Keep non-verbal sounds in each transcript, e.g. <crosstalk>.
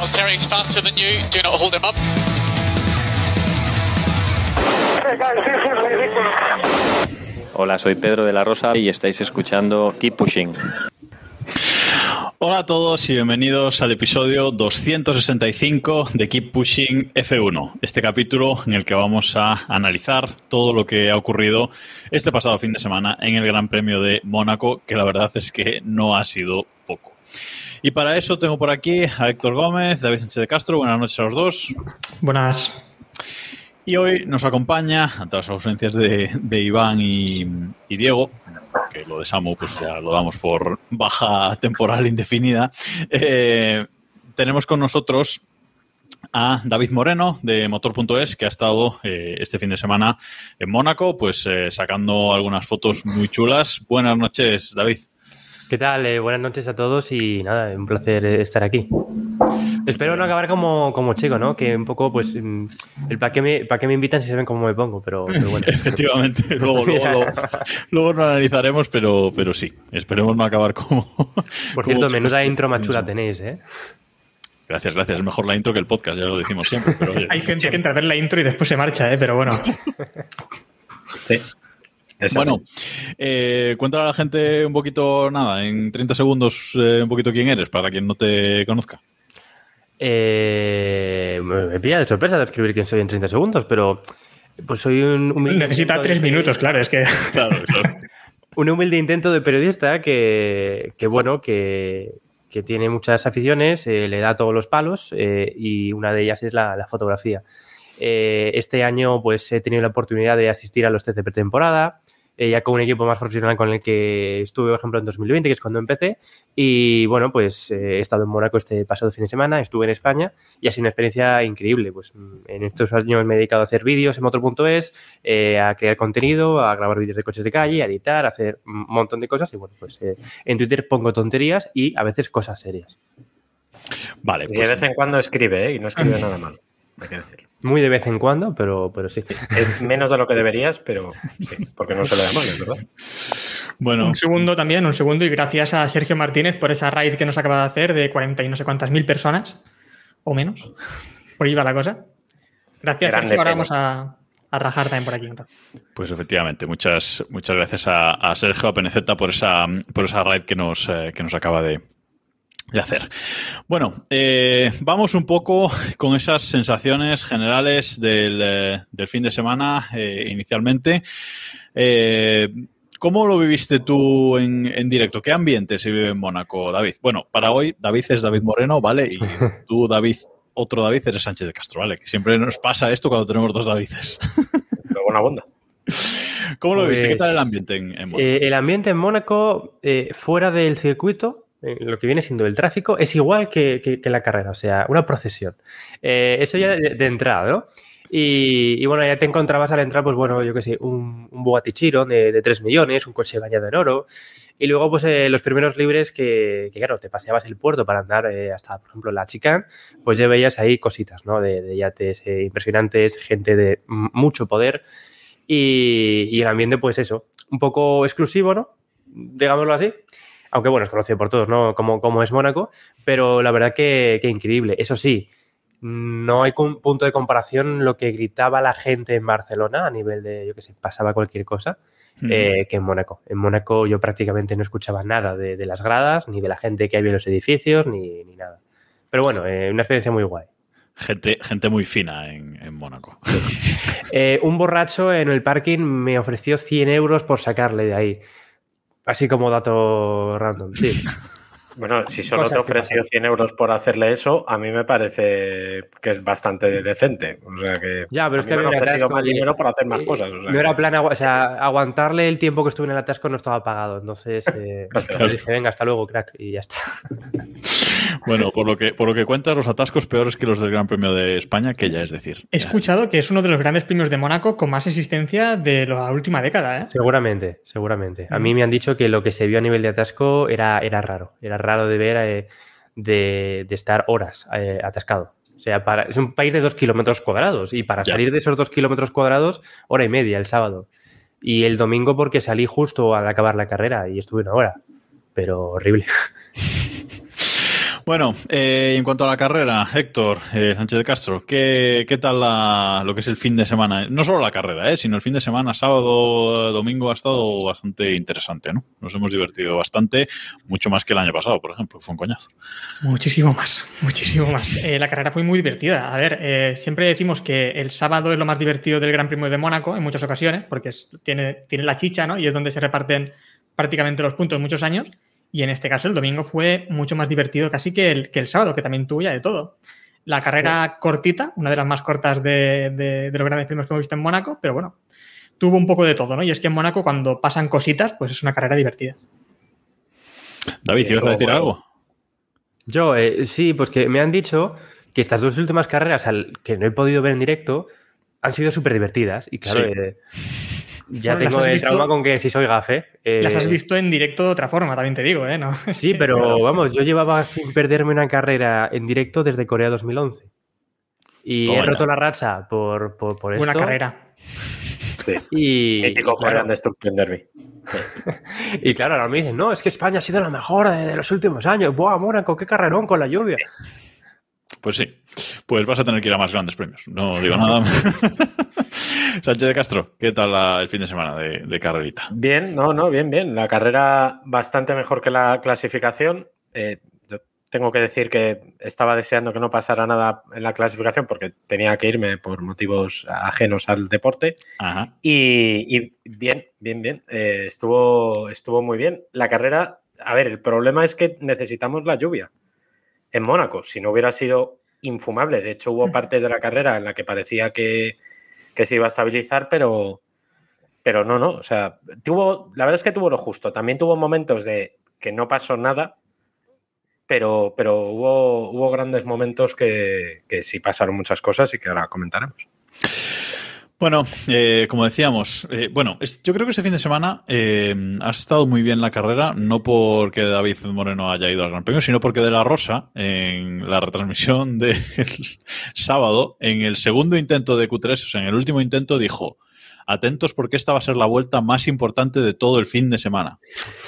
Valtteri's faster than you. Do not hold him up. Hey guys, this is ridiculous. Hola, soy Pedro de la Rosa y estáis escuchando Keep Pushing. Hola a todos y bienvenidos al episodio 265 de Keep Pushing F1, este capítulo en el que vamos a analizar todo lo que ha ocurrido este pasado fin de semana en el Gran Premio de Mónaco, que la verdad es que no ha sido. Y para eso tengo por aquí a Héctor Gómez, David Sánchez de Castro, buenas noches a los dos. Buenas. Y hoy nos acompaña, ante las ausencias de, de Iván y, y Diego, que lo de Samu pues ya lo damos por baja temporal indefinida, eh, tenemos con nosotros a David Moreno de Motor.es, que ha estado eh, este fin de semana en Mónaco, pues eh, sacando algunas fotos muy chulas. Buenas noches, David. ¿Qué tal? Eh, buenas noches a todos y nada, un placer eh, estar aquí. Espero no acabar como, como chico, ¿no? Que un poco, pues, mm, el para qué me, para qué me invitan si saben cómo me pongo, pero, pero bueno. <laughs> Efectivamente, luego, luego, lo, luego lo analizaremos, pero, pero sí, esperemos no acabar como... <laughs> Por cierto, menuda intro más chula tenéis, ¿eh? Gracias, gracias. Es mejor la intro que el podcast, ya lo decimos siempre. Pero, <laughs> oye, Hay gente que entra a ver la intro y después se marcha, ¿eh? pero bueno. Sí. Es Bueno, eh, cuéntale a la gente un poquito, nada, en 30 segundos, eh, un poquito quién eres, para quien no te conozca. Eh, me pilla de sorpresa de escribir quién soy en 30 segundos, pero pues soy un humilde Necesita tres de- minutos, claro, es que. <laughs> Claro, claro. un humilde intento de periodista que, que, bueno, que, que tiene muchas aficiones, eh, le da todos los palos eh, y una de ellas es la, la fotografía. Eh, este año pues he tenido la oportunidad de asistir a los test de pretemporada, eh, ya con un equipo más profesional con el que estuve, por ejemplo, en 2020, que es cuando empecé. Y bueno, pues eh, he estado en Mónaco este pasado fin de semana, estuve en España y ha sido una experiencia increíble. Pues en estos años me he dedicado a hacer vídeos en motor.es, eh, a crear contenido, a grabar vídeos de coches de calle, a editar, a hacer un montón de cosas. Y bueno, pues eh, en Twitter pongo tonterías y a veces cosas serias. Vale, Y de pues, vez en cuando escribe, ¿eh? Y no escribe nada mal. Hay que decirlo. Muy de vez en cuando, pero, pero sí. Es <laughs> menos de lo que deberías, pero sí, porque no se le da mal, es verdad. bueno, Un segundo también, un segundo, y gracias a Sergio Martínez por esa raid que nos acaba de hacer de 40 y no sé cuántas mil personas, o menos. Por ahí va la cosa. Gracias, Grande Sergio. Ahora vamos a, a rajar también por aquí. pues efectivamente, muchas, muchas gracias a, a Sergio a Peneceta por esa, por esa raid que nos, eh, que nos acaba de, de hacer. Bueno, eh, vamos un poco con esas sensaciones generales del, eh, del fin de semana eh, inicialmente. Eh, ¿Cómo lo viviste tú en, en directo? ¿Qué ambiente se vive en Mónaco, David? Bueno, para hoy David es David Moreno, ¿vale? Y <laughs> tú, David, otro David, eres Sánchez de Castro, ¿vale? Que siempre nos pasa esto cuando tenemos dos Davides. <laughs> Pero buena onda. ¿Cómo lo viste? ¿Qué Pues, tal el ambiente en, en Mónaco? Eh, el ambiente en Mónaco, eh, fuera del circuito, lo que viene siendo el tráfico, es igual que, que- que la carrera, o sea, una procesión. Eh, eso ya de, de entrada, ¿no? Y, y bueno, ya te encontrabas al entrar, pues bueno, yo qué sé, un, un Bugatti Chiron de, de 3 millones, un coche bañado en oro. Y luego, pues eh, los primeros libres que, que, claro, te paseabas el puerto para andar eh, hasta, por ejemplo, la Chicane, pues ya veías ahí cositas, ¿no? De, de yates eh, impresionantes, gente de mucho poder. Y, y el ambiente, pues eso, un poco exclusivo, ¿no? Digámoslo así. Aunque bueno, es conocido por todos, ¿no? Como, como es Mónaco, pero la verdad que, que increíble. Eso sí, no hay un punto de comparación lo que gritaba la gente en Barcelona a nivel de, yo qué sé, pasaba cualquier cosa, eh, que en Mónaco. En Mónaco yo prácticamente no escuchaba nada de, de las gradas, ni de la gente que había en los edificios, ni, ni nada. Pero bueno, eh, una experiencia muy guay. Gente, gente muy fina en, en Mónaco. Eh, un borracho en el parking me ofreció 100 euros por sacarle de ahí. Así como dato random, sí. <laughs> Bueno, si solo te ofreció pasan. 100 euros por hacerle eso, a mí me parece que es bastante decente. O sea que. Ya, pero a es mí que me un ofrecido más dinero para hacer más eh, cosas. o sea no era plan, agua- o sea, aguantarle el tiempo que estuve en el atasco no estaba pagado. Entonces, eh, <laughs> pues dije, venga, hasta luego, crack, y ya está. <laughs> Bueno, por lo que por lo que cuentas, los atascos peores que los del Gran Premio de España, que ya es decir. He escuchado que es uno de los grandes premios de Mónaco con más existencia de la última década, ¿eh? Seguramente, seguramente. A mí me han dicho que lo que se vio a nivel de atasco era, era raro. Era raro de ver, eh, de, de estar horas eh, atascado. O sea, para, es un país de dos kilómetros cuadrados y para Ya. salir de esos dos kilómetros cuadrados, hora y media el sábado. Y el domingo porque salí justo al acabar la carrera y estuve una hora. Pero horrible. <laughs> Bueno, eh, en cuanto a la carrera, Héctor eh, Sánchez de Castro, ¿qué, qué tal la- lo que es el fin de semana? No solo la carrera, eh, sino el fin de semana, sábado, domingo, ha estado bastante interesante, ¿no? Nos hemos divertido bastante, mucho más que el año pasado, por ejemplo, fue un coñazo. Muchísimo más, muchísimo más. Eh, la carrera fue muy divertida. A ver, eh, siempre decimos que el sábado es lo más divertido del Gran Premio de Mónaco en muchas ocasiones, porque tiene, tiene la chicha, ¿no? Y es donde se reparten prácticamente los puntos muchos años. Y en este caso el domingo fue mucho más divertido casi que el, que el sábado, que también tuvo ya de todo. La carrera cortita, una de las más cortas de, de- de los grandes premios que hemos visto en Mónaco, pero bueno, tuvo un poco de todo, ¿no? Y es que en Mónaco cuando pasan cositas, pues es una carrera divertida. David, Sí, ¿ibas a decir bueno. algo? Yo, eh, sí, pues que me han dicho que estas dos últimas carreras al, que no he podido ver en directo han sido súper divertidas. Y claro, Sí. eh, ya Bueno, tengo has el visto- trauma con que si soy gafe. eh, Las has visto en directo de otra forma, también te digo, ¿eh? ¿No? <laughs> Sí, pero vamos, yo llevaba sin perderme una carrera en directo desde Corea 2011. Y Toma he roto la racha por, por, por Buena esto. carrera. Sí. Y, Mítico y claro, Derby. <laughs> y claro, ahora me dicen, no, es que España ha sido la mejor de, de los últimos años. ¡Buah, Mónaco, qué carrerón con la lluvia! Pues sí, pues vas a tener que ir a más grandes premios, no digo nada. <laughs> Sánchez de Castro, ¿qué tal la- el fin de semana de, de carrerita? Bien, no, no, bien, bien. La carrera bastante mejor que la clasificación. Eh, tengo que decir que estaba deseando que no pasara nada en la clasificación porque tenía que irme por motivos ajenos al deporte. Ajá. Y, y bien, bien, bien. Eh, estuvo, estuvo muy bien. La carrera, a ver, el problema es que necesitamos la lluvia en Mónaco. Si no hubiera sido infumable. De hecho, hubo partes de la carrera en la que parecía que, que se iba a estabilizar, pero, pero no, no. O sea, tuvo, la verdad es que tuvo lo justo. También tuvo momentos de que no pasó nada, pero, pero hubo, hubo grandes momentos que, que sí pasaron muchas cosas y que ahora comentaremos. Bueno, eh, como decíamos, eh, bueno, yo creo que este fin de semana eh, ha estado muy bien la carrera, no porque David Moreno haya ido al Gran Premio, sino porque De La Rosa, en la retransmisión <laughs> del sábado, en el segundo intento de Q3, o sea, en el último intento, dijo, atentos porque esta va a ser la vuelta más importante de todo el fin de semana.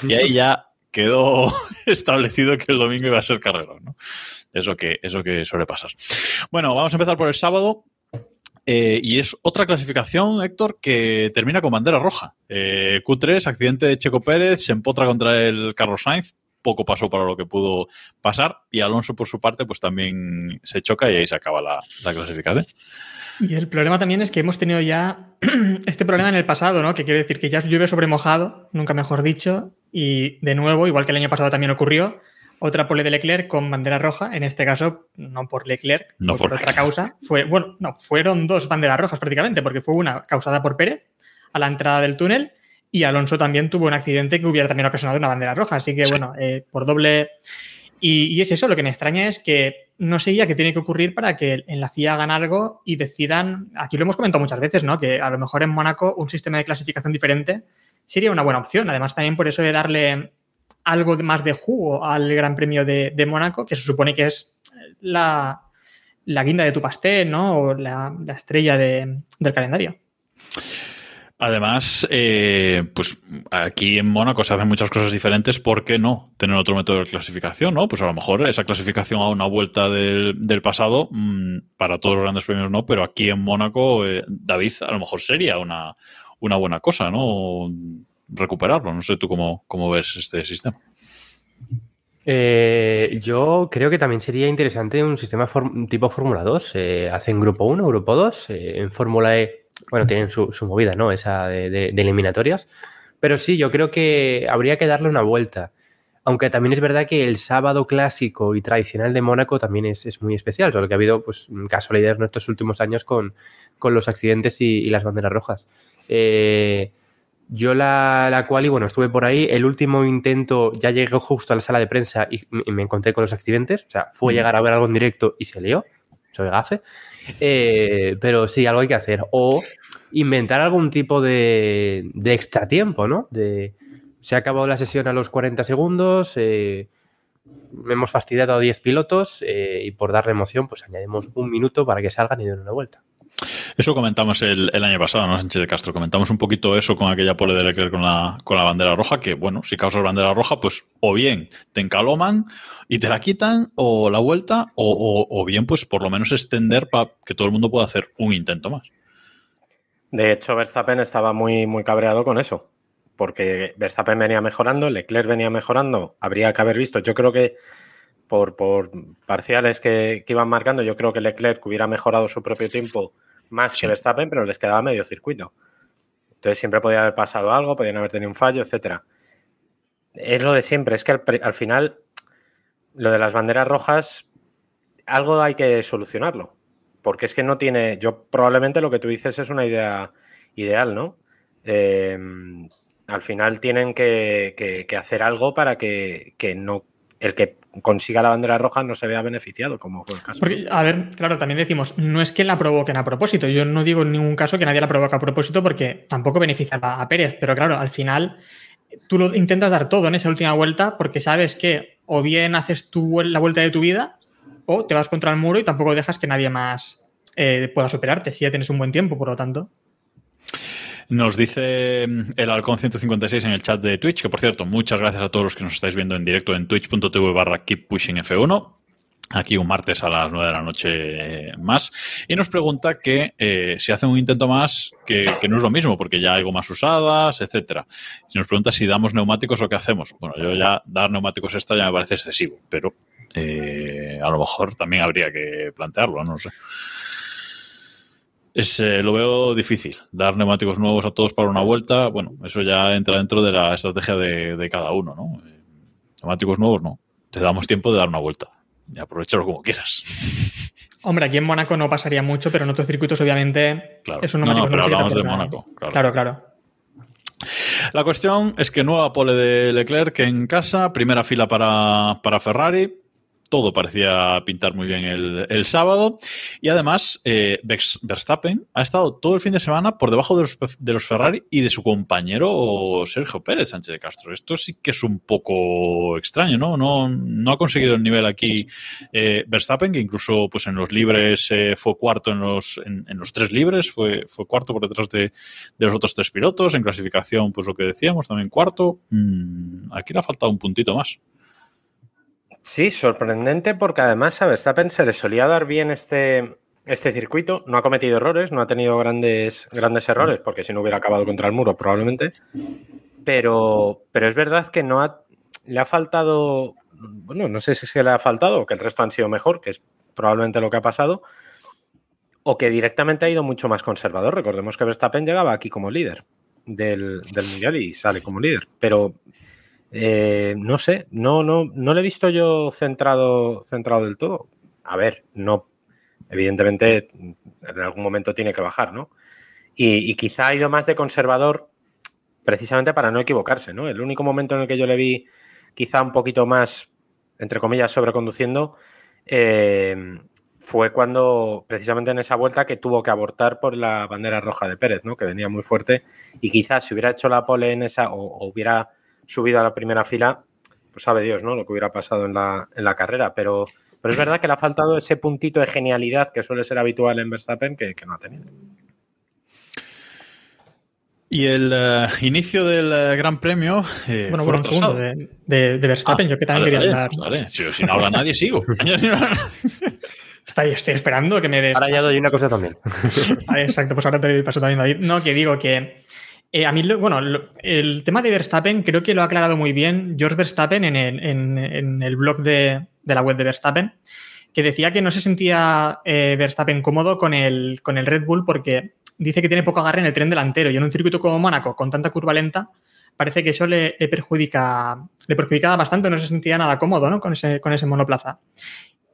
Y ahí ya quedó <laughs> establecido que el domingo iba a ser carrera, ¿no? Eso que, eso que suele pasar. Bueno, vamos a empezar por el sábado. Eh, y es otra clasificación, Héctor, que termina con bandera roja. Eh, Q3, accidente de Checo Pérez, se empotra contra el Carlos Sainz. Poco pasó para lo que pudo pasar. Y Alonso, por su parte, pues también se choca y ahí se acaba la, la clasificación. Y el problema también es que hemos tenido ya <clears throat> este problema en el pasado, ¿no? Que quiere decir que ya llueve sobre mojado, nunca mejor dicho, y de nuevo, igual que el año pasado también ocurrió, otra pole de Leclerc con bandera roja, en este caso no por Leclerc, No por, por otra causa. Fue, bueno, no, fueron dos banderas rojas prácticamente, porque fue una causada por Pérez a la entrada del túnel y Alonso también tuvo un accidente que hubiera también ocasionado una bandera roja. Así que, Sí. bueno, eh, por doble. Y, y es eso, lo que me extraña es que no sé ya qué tiene que ocurrir para que en la FIA hagan algo y decidan. Aquí lo hemos comentado muchas veces, ¿no? Que a lo mejor en Mónaco un sistema de clasificación diferente sería una buena opción. Además, también por eso de darle algo más de jugo al Gran Premio de, de Mónaco, que se supone que es la, la guinda de tu pastel, ¿no? O la, la estrella de- del calendario. Además, eh, pues aquí en Mónaco se hacen muchas cosas diferentes. ¿Por qué no tener otro método de clasificación? ¿no? Pues a lo mejor esa clasificación a una vuelta del, del pasado, mm, para todos los grandes premios no, pero aquí en Mónaco, eh, David, a lo mejor sería una, una buena cosa, ¿no? Recuperarlo. No sé tú cómo, cómo ves este sistema. Eh, yo creo que también sería interesante un sistema form- tipo Fórmula 2. Eh, hacen grupo 1, grupo 2. eh, en Fórmula E, bueno, tienen su, su movida, ¿no? Esa de, de- de eliminatorias. Pero sí, yo creo que habría que darle una vuelta. Aunque también es verdad que el sábado clásico y tradicional de Mónaco también es, es muy especial, solo que ha habido pues, casualidades en estos últimos años con, con los accidentes y, y las banderas rojas. Eh, Yo la, la cual, y bueno, estuve por ahí. El último intento ya llegué justo a la sala de prensa y, y me encontré con los accidentes. O sea, fue llegar a ver algo en directo y se lió. Soy gafe. Eh, pero sí, algo hay que hacer. O inventar algún tipo de, de extra tiempo, ¿no? De, se ha acabado la sesión a los 40 segundos, eh, hemos fastidiado a 10 pilotos eh, y por darle emoción, pues añadimos un minuto para que salgan y den una vuelta. Eso comentamos el, año pasado, ¿no, Sánchez de Castro? Comentamos un poquito eso con aquella pole de Leclerc con la, con la bandera roja, que bueno, si causas bandera roja, pues o bien te encaloman y te la quitan, o la vuelta, o, bien, pues por lo menos extender para que todo el mundo pueda hacer un intento más. De hecho, Verstappen estaba muy, muy cabreado con eso, porque Verstappen venía mejorando, Leclerc venía mejorando, habría que haber visto, yo creo que por, parciales que, iban marcando, yo creo que Leclerc hubiera mejorado su propio tiempo más que Verstappen, pero les quedaba medio circuito. Entonces siempre podía haber pasado algo, podían haber tenido un fallo, etcétera. Es lo de siempre, es que al, al final lo de las banderas rojas, algo hay que solucionarlo porque es que no tiene, yo probablemente lo que tú dices es una idea ideal, ¿no? Eh, al final tienen que, que, que hacer algo para que, que, no el que consiga la bandera roja no se vea beneficiado, como fue el caso. Porque, a ver, claro, también decimos, no es que la provoquen a propósito. Yo no digo en ningún caso que nadie la provoque a propósito porque tampoco beneficia a Pérez, pero claro, al final tú lo intentas dar todo en esa última vuelta porque sabes que o bien haces tu, la vuelta de tu vida o te vas contra el muro y tampoco dejas que nadie más eh, pueda superarte si ya tienes un buen tiempo, por lo tanto. Nos dice el Halcón 156 en el chat de Twitch, que por cierto, muchas gracias a todos los que nos estáis viendo en directo en twitch.tv barra keep pushing F1 aquí un martes a las 9 de la noche eh, más, y nos pregunta que eh, si hacen un intento más, que, que, no es lo mismo, porque ya hay gomas usadas, etcétera. Si nos pregunta si damos neumáticos o qué hacemos. Bueno, yo ya dar neumáticos extra ya me parece excesivo, pero eh, a lo mejor también habría que plantearlo, no sé. Es, eh, lo veo difícil. Dar neumáticos nuevos a todos para una vuelta, bueno, eso ya entra dentro de la estrategia de, de cada uno, ¿no? Eh, neumáticos nuevos no. Te damos tiempo de dar una vuelta. Y aprovecharlo como quieras. <laughs> Hombre, aquí en Mónaco no pasaría mucho, pero en otros circuitos, obviamente, claro. es un neumático no, pero hablamos de Mónaco. Claro. claro, claro. La cuestión es que nueva pole de Leclerc en casa, primera fila para, para Ferrari todo parecía pintar muy bien el, el sábado. Y además, eh, Verstappen ha estado todo el fin de semana por debajo de los, de los, Ferrari y de su compañero Sergio Pérez Sánchez de Castro. Esto sí que es un poco extraño, ¿no? No, no ha conseguido el nivel aquí eh, Verstappen, que incluso pues, en los libres eh, fue cuarto en los, en, los tres libres, fue, fue cuarto por detrás de, de, los otros tres pilotos. En clasificación, pues lo que decíamos, también cuarto. Mm, aquí le ha faltado un puntito más. Sí, sorprendente porque además a Verstappen se le solía dar bien este, este circuito. No ha cometido errores, no ha tenido grandes, grandes errores, porque si no hubiera acabado contra el muro probablemente. Pero, pero es verdad que no ha, le ha faltado, bueno, no sé si es que le ha faltado o que el resto han sido mejor, que es probablemente lo que ha pasado, o que directamente ha ido mucho más conservador. Recordemos que Verstappen llegaba aquí como líder del, del Mundial y sale como líder. Pero eh, no sé, no, no, no le he visto yo centrado, centrado del todo. A ver, no, evidentemente en algún momento tiene que bajar, ¿no? Y, quizá ha ido más de conservador precisamente para no equivocarse, ¿no? El único momento en el que yo le vi quizá un poquito más, entre comillas, sobreconduciendo, eh, fue cuando precisamente en esa vuelta que tuvo que abortar por la bandera roja de Pérez, ¿no? Que venía muy fuerte y quizás si hubiera hecho la pole en esa o hubiera subido a la primera fila, pues sabe Dios, ¿no? Lo que hubiera pasado en la, en la carrera. Pero, pero es verdad que le ha faltado ese puntito de genialidad que suele ser habitual en Verstappen que, que no ha tenido. Y el uh, inicio del uh, Gran Premio. Eh, bueno, bueno, un segundo de, de, de Verstappen, ah, yo que también vale, quería vale, hablar. Vale. Si, si, no habla nadie, sigo. <laughs> Estoy esperando que me des. Ahora ya doy una cosa también. Exacto, pues ahora te doy paso también, David. No, que digo que eh, a mí, bueno, el tema de Verstappen creo que lo ha aclarado muy bien George Verstappen en el, en el blog de, de, la web de Verstappen, que decía que no se sentía eh, Verstappen cómodo con el, con el Red Bull porque dice que tiene poco agarre en el tren delantero y en un circuito como Mónaco, con tanta curva lenta, parece que eso le, le perjudica le perjudicaba bastante, no se sentía nada cómodo ¿no? con, ese, con ese monoplaza.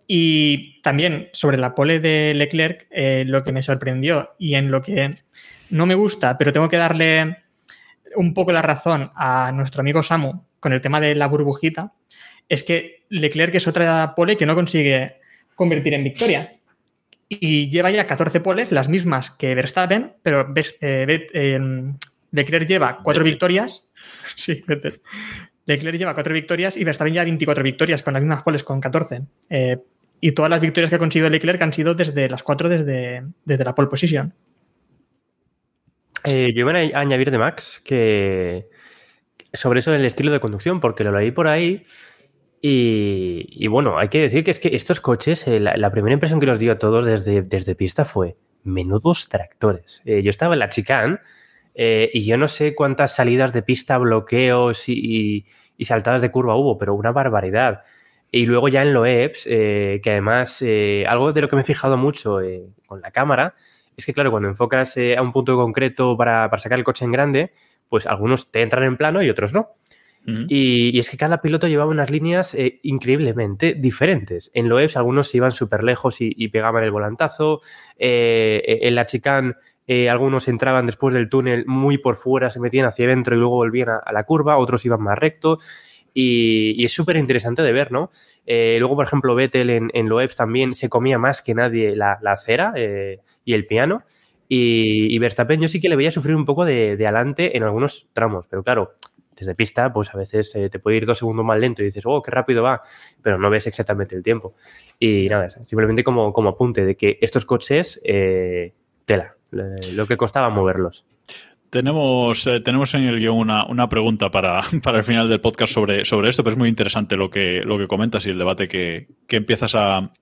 Y también sobre la pole de Leclerc, eh, lo que me sorprendió y en lo que no me gusta, pero tengo que darle un poco la razón a nuestro amigo Samu con el tema de la burbujita es que Leclerc es otra pole que no consigue convertir en victoria. Y lleva ya 14 poles, las mismas que Verstappen, pero eh, eh, Leclerc lleva cuatro victorias. <laughs> Sí. Leclerc lleva cuatro victorias y Verstappen ya 24 victorias con las mismas poles, con 14. Eh, y todas las victorias que ha conseguido Leclerc han sido desde las cuatro desde, desde la pole position. Eh, yo iba a añadir de Max que sobre eso del estilo de conducción, porque lo leí por ahí y, y bueno, hay que decir que es que estos coches, eh, la, la primera impresión que nos dio a todos desde, desde pista fue menudos tractores. Eh, yo estaba en la chicane eh, y yo no sé cuántas salidas de pista, bloqueos y, y- y saltadas de curva hubo, pero una barbaridad. Y luego ya en Loebs, eh, que además eh, algo de lo que me he fijado mucho eh, con la cámara es que, claro, cuando enfocas eh, a un punto concreto para, para sacar el coche en grande, pues algunos te entran en plano y otros no. Y, y es que cada piloto llevaba unas líneas eh, increíblemente diferentes. En Loebs algunos se iban súper lejos y, y pegaban el volantazo. Eh, en la chicane eh, algunos entraban después del túnel muy por fuera, se metían hacia adentro y luego volvían a, a la curva, otros iban más recto. Y, y es súper interesante de ver, ¿no? Eh, luego, por ejemplo, Vettel en, en Loebs también se comía más que nadie la, la acera eh, y el piano. Y, y Verstappen yo sí que le veía sufrir un poco de, de adelante en algunos tramos, pero claro, desde pista, pues a veces eh, te puede ir dos segundos más lento y dices, oh, qué rápido va, pero no ves exactamente el tiempo. Y nada, simplemente como, como apunte de que estos coches, eh, tela, lo que costaba moverlos. Tenemos, eh, tenemos en el guion una, una pregunta para, <laughs> para el final del podcast sobre, sobre esto, pero es muy interesante lo que, lo que comentas y el debate que, que empiezas a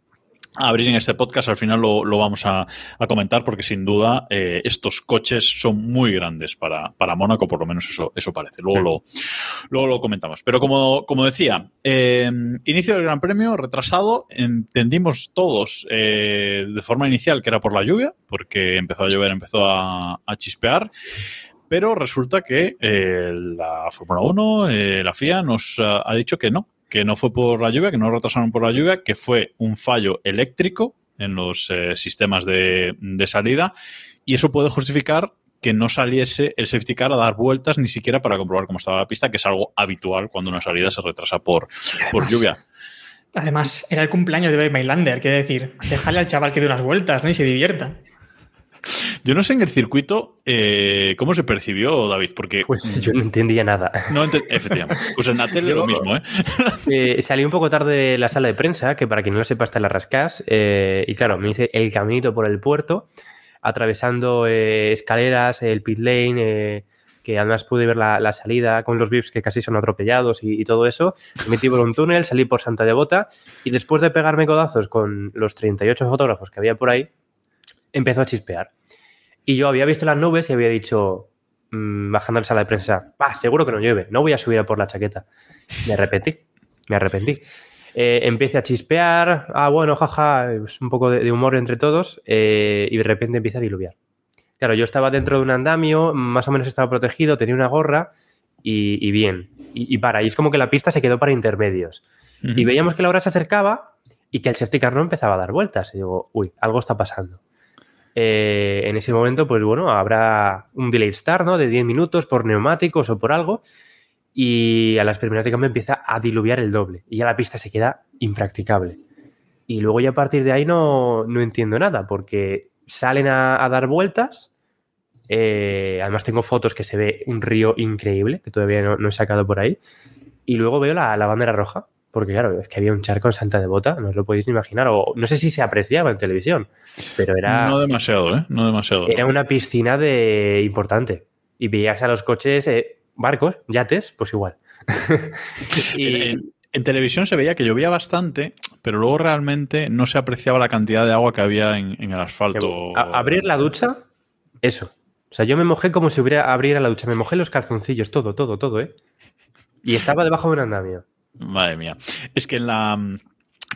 abrir en este podcast. Al final lo, lo vamos a, a comentar porque sin duda eh, estos coches son muy grandes para, para Mónaco, por lo menos eso, eso parece. Luego, lo, luego lo comentamos. Pero como, como decía, eh, inicio del Gran Premio retrasado, entendimos todos eh, de forma inicial que era por la lluvia, porque empezó a llover, empezó a, a chispear. Pero resulta que eh, la Fórmula 1, eh, la FIA, nos ha dicho que no, que no fue por la lluvia, que no retrasaron por la lluvia, que fue un fallo eléctrico en los eh, sistemas de, de, salida y eso puede justificar que no saliese el safety car a dar vueltas ni siquiera para comprobar cómo estaba la pista, que es algo habitual cuando una salida se retrasa por, por lluvia. Además, era el cumpleaños de Baby Mylander, quiere decir, déjale al chaval que dé unas vueltas ¿no? y se divierta. Yo no sé en el circuito eh, cómo se percibió, David, porque. Pues <laughs> yo no entendía nada. No ent efectivamente. Pues en la tele Yo- lo mismo, ¿eh? Eh, salí un poco tarde de la sala de prensa, que para quien no lo sepa está en la Rascas, eh, y claro, me hice el caminito por el puerto, atravesando escaleras, el pit lane, que además pude ver la, la salida con los VIPs que casi son atropellados y, y todo eso. Me metí por un túnel, salí por Santa Devota, y después de pegarme codazos con los 38 fotógrafos que había por ahí, empezó a chispear. Y yo había visto las nubes y había dicho, mm, bajando la sala de prensa, "Bah, seguro que no llueve, no voy a subir a por la chaqueta. Me arrepentí, me arrepentí. Eh, empieza a chispear, ah, bueno, jaja, pues un poco de, de humor entre todos, eh, y de repente empieza a diluviar. Claro, yo estaba dentro de un andamio, más o menos estaba protegido, tenía una gorra y, y bien. Y, y para, y es como que la pista se quedó para intermedios. Y veíamos que la hora se acercaba y que el safety car no empezaba a dar vueltas. Y digo, uy, algo está pasando. Eh, en ese momento, pues bueno, habrá un delay start. De 10 minutos por neumáticos o por algo. Y a las primeras de cambio empieza a diluviar el doble. Y ya la pista se queda impracticable. Y luego ya a partir de ahí no, no entiendo nada, porque salen a, a dar vueltas. Eh, además tengo fotos que se ve un río increíble, que todavía no, no he sacado por ahí. Y luego veo la, la bandera roja, porque claro, es que había un charco en Santa Devota, no os lo podéis ni imaginar. O no sé si se apreciaba en televisión, pero era, No demasiado, ¿eh? No demasiado. era una piscina de importante. Y veías a los coches, eh, barcos, yates, pues igual. <laughs> y, En, en televisión se veía que llovía bastante, pero luego realmente no se apreciaba la cantidad de agua que había en, en el asfalto. A- abrir la ducha, eso. O sea, yo me mojé como si hubiera abriera la ducha. Me mojé los calzoncillos, todo, todo, todo, ¿eh? Y estaba debajo de un andamio. Madre mía. Es que en la.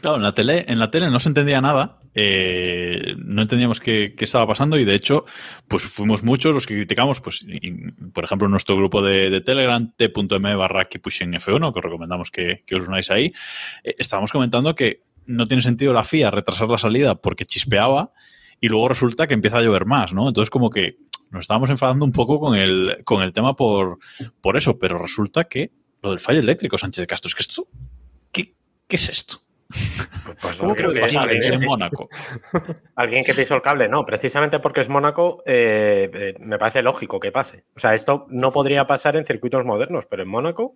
Claro, en la tele, en la tele no se entendía nada. eh, no entendíamos qué, estaba pasando y de hecho, pues fuimos muchos los que criticamos, pues, por ejemplo, en nuestro grupo de, Telegram, t.m barra Keeppushing F1, que os recomendamos que, que os unáis ahí, eh, estábamos comentando que no tiene sentido la FIA retrasar la salida porque chispeaba y luego resulta que empieza a llover más, ¿no? Entonces, como que nos estábamos enfadando un poco con el, con el tema por, por eso, pero resulta que lo del fallo eléctrico, Sánchez de Castro, es que esto, ¿qué, qué es esto? Pues, pues ¿Cómo no, creo puede que pasar alguien, en que- <laughs> Mónaco? alguien que te hizo el cable. No, precisamente porque es Mónaco, eh, eh, me parece lógico que pase. O sea, esto no podría pasar en circuitos modernos, pero en Mónaco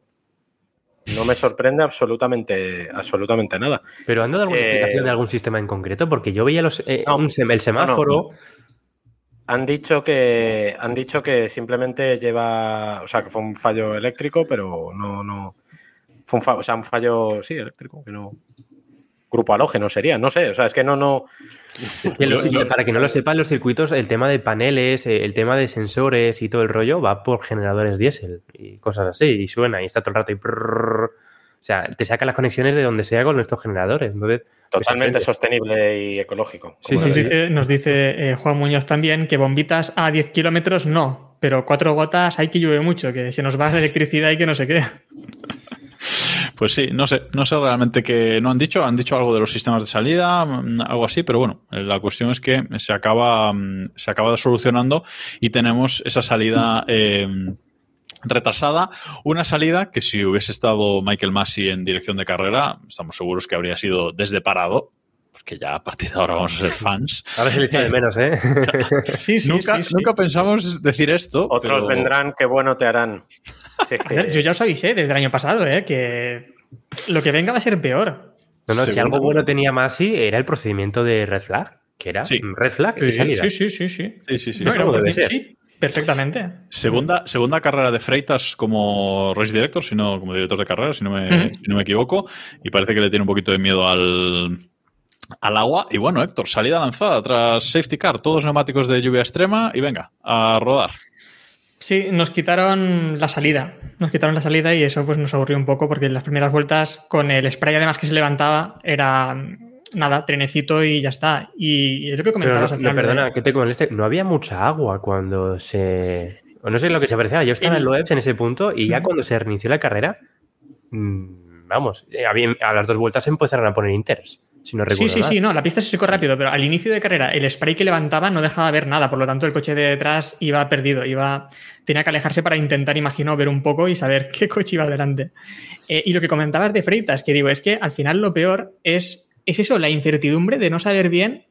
no me sorprende absolutamente, absolutamente nada. Pero han dado alguna Eh, explicación de algún sistema en concreto, porque yo veía los, eh, No, un sem- el semáforo. Han dicho que han dicho que simplemente lleva, o sea, que fue un fallo eléctrico, pero no, no, fue un, fa- o sea, un fallo, sí, eléctrico, que no, grupo halógeno sería, no sé, o sea, es que no, no, <laughs> Yo- para que no lo sepan, los circuitos, el tema de paneles, eh, el tema de sensores y todo el rollo va por generadores diésel y cosas así, y suena y está todo el rato y. O sea, te saca las conexiones de donde sea con estos generadores. Entonces, totalmente sorprende. sostenible y ecológico. Sí, sí, dice, nos dice, eh, Juan Muñoz también que bombitas a 10 kilómetros no, pero cuatro gotas hay que llueve mucho, que se nos va la electricidad y que no sé qué. <laughs> Pues sí, no sé, no sé realmente qué no han dicho, han dicho algo de los sistemas de salida, mm, algo así, pero bueno, eh, la cuestión es que se acaba, mm, se acaba solucionando y tenemos esa salida eh, retrasada, una salida que si hubiese estado Michael Massey en dirección de carrera, estamos seguros que habría sido desde parado, porque ya a partir de ahora vamos a ser <laughs> fans. Ahora se le echa de menos, ¿eh? <laughs> Sí, sí, nunca, sí, sí. nunca pensamos decir esto. Otros pero- vendrán, qué bueno te harán. <laughs> Si es A ver, que- Yo ya os avisé desde el año pasado, ¿eh? que lo que venga va a ser peor. No, no, si algo bueno tenía Masi era el procedimiento de red flag, que era Sí. red flag y Sí, salida. sí, sí, sí, sí. Sí, sí, sí. No, era un perfectamente. Segunda, segunda carrera de Freitas como race director, sino como director de carrera, si no me, si no me equivoco. Y parece que le tiene un poquito de miedo al, al agua. Y bueno, Héctor, salida lanzada tras safety car, todos neumáticos de lluvia extrema y venga, a rodar. Sí, nos quitaron la salida. Nos quitaron la salida y eso pues nos aburrió un poco porque las primeras vueltas con el spray además que se levantaba era nada, trenecito y ya está. Y es lo que comentabas no, al no, final. perdona, de- que te moleste. No había mucha agua cuando se. o no sé lo que se apreciaba. Yo estaba en El- Loebs en ese punto y ya cuando se reinició la carrera, mm, vamos, eh, a las dos vueltas se empezaron a poner inters. Si no Sí, recuerdo sí, sí, no, la pista se secó rápido, pero al inicio de carrera el spray que levantaba no dejaba ver nada, por lo tanto el coche de detrás iba perdido, iba tenía que alejarse para intentar, imagino, ver un poco y saber <laughs> qué coche iba delante. Eh, y lo que comentabas de Freitas, que digo, es que al final lo peor es, es eso, la incertidumbre de no saber bien,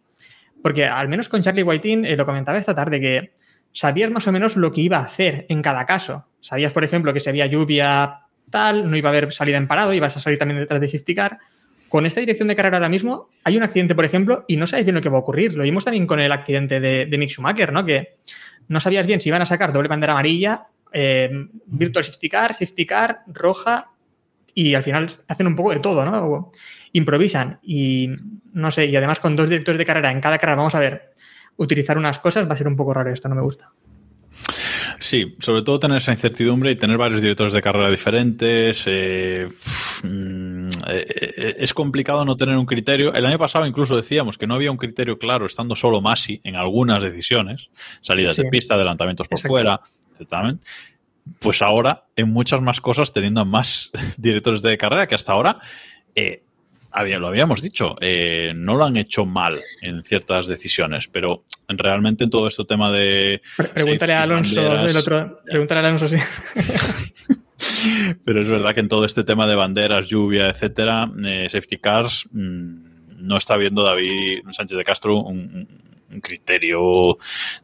porque al menos con Charlie Whiting eh, lo comentaba esta tarde, que sabías más o menos lo que iba a hacer en cada caso. Sabías, por ejemplo, que si había lluvia tal, no iba a haber salida en parado, ibas a salir también detrás de Sisticar. Con esta dirección de carrera ahora mismo, hay un accidente, por ejemplo, y no sabes bien lo que va a ocurrir. Lo vimos también con el accidente de, de Mick Schumacher, ¿no? Que no sabías bien si iban a sacar doble bandera amarilla, eh, virtual safety car, safety car, roja, y al final hacen un poco de todo, ¿no? Improvisan. Y no sé, y además con dos directores de carrera en cada carrera, vamos a ver, utilizar unas cosas va a ser un poco raro esto, no me gusta. Sí, sobre todo tener esa incertidumbre y tener varios directores de carrera diferentes. eh, mm, eh, eh, es complicado no tener un criterio. El año pasado incluso decíamos que no había un criterio claro, estando solo Masi en algunas decisiones, salidas de pista, adelantamientos por Exacto. fuera, etc. Pues ahora, en muchas más cosas, teniendo a más <laughs> directores de carrera que hasta ahora, eh, había, lo habíamos dicho, eh, no lo han hecho mal en ciertas decisiones, pero realmente en todo este tema de Pre- Pregúntale a Alonso, banderas, el otro, pregúntale a Alonso, sí. <laughs> Pero es verdad que en todo este tema de banderas, lluvia, etcétera, eh, safety cars, mmm, no está viendo David Sánchez de Castro un, un, criterio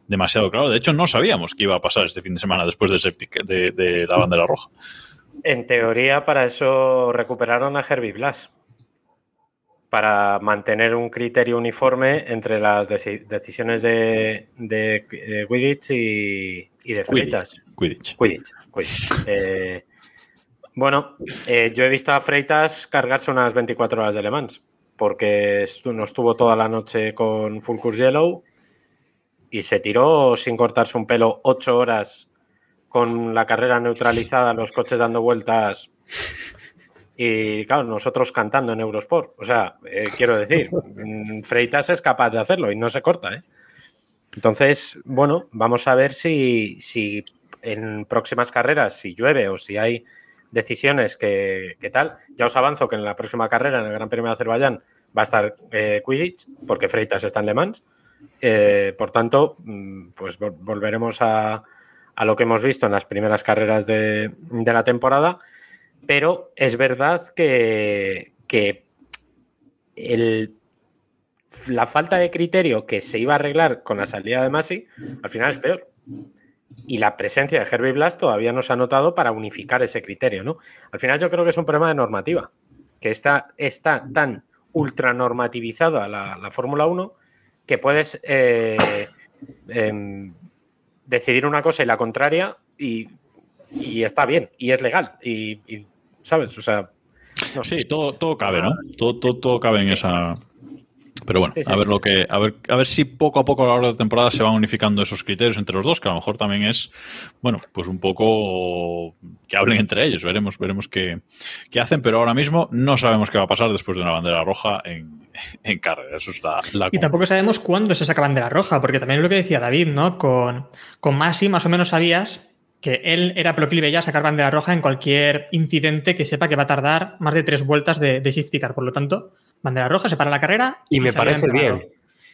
demasiado claro. De hecho, no sabíamos qué iba a pasar este fin de semana después del safety, de, de, la bandera roja. En teoría, para eso recuperaron a Herbie Blas. Para mantener un criterio uniforme entre las deci decisiones de, de, de Quidditch y, y de Freitas. Quidditch. Quidditch. Quidditch. Eh, bueno, eh, yo he visto a Freitas cargarse unas 24 horas de Le Mans, porque no estuvo toda la noche con Full Course Yellow y se tiró sin cortarse un pelo 8 horas con la carrera neutralizada, los coches dando vueltas y, claro, nosotros cantando en Eurosport. O sea, eh, quiero decir, Freitas es capaz de hacerlo y no se corta. ¿eh? Entonces, bueno, vamos a ver si, si en próximas carreras, si llueve o si hay decisiones que, que, tal. Ya os avanzo que en la próxima carrera, en el Gran Premio de Azerbaiyán, va a estar eh, porque Freitas está en Le Mans. Eh, por tanto, mm, pues vol- volveremos a, a lo que hemos visto en las primeras carreras de, de la temporada, pero es verdad que, la falta de criterio que se iba a arreglar con la salida de Masi, al final es peor. Y la presencia de Herbie Blas todavía no se ha notado para unificar ese criterio, ¿no? Al final yo creo que es un problema de normativa, que está, está tan ultranormativizada la, la Fórmula 1 que puedes eh, em, decidir una cosa y la contraria y, está bien, y es legal, y, ¿sabes? O sea, no sé. Sí, todo, todo cabe, ¿no? Todo, todo, todo cabe en esa. Pero bueno, Sí, sí, a ver sí. lo que, a ver, a ver si poco a poco a lo largo de la temporada se van unificando esos criterios entre los dos, que a lo mejor también es, bueno, pues un poco que hablen entre ellos, veremos, veremos qué, qué hacen, pero ahora mismo no sabemos qué va a pasar después de una bandera roja en, <laughs> en carrera. Eso es la, la Y tampoco sabemos cuándo se saca bandera roja, porque también es lo que decía David, ¿no? Con, con Masi más o menos sabías que él era proclive ya a sacar bandera roja en cualquier incidente que sepa que va a tardar más de tres vueltas de, de safety car. Por lo tanto, bandera roja, se para la carrera. Y me parece bien.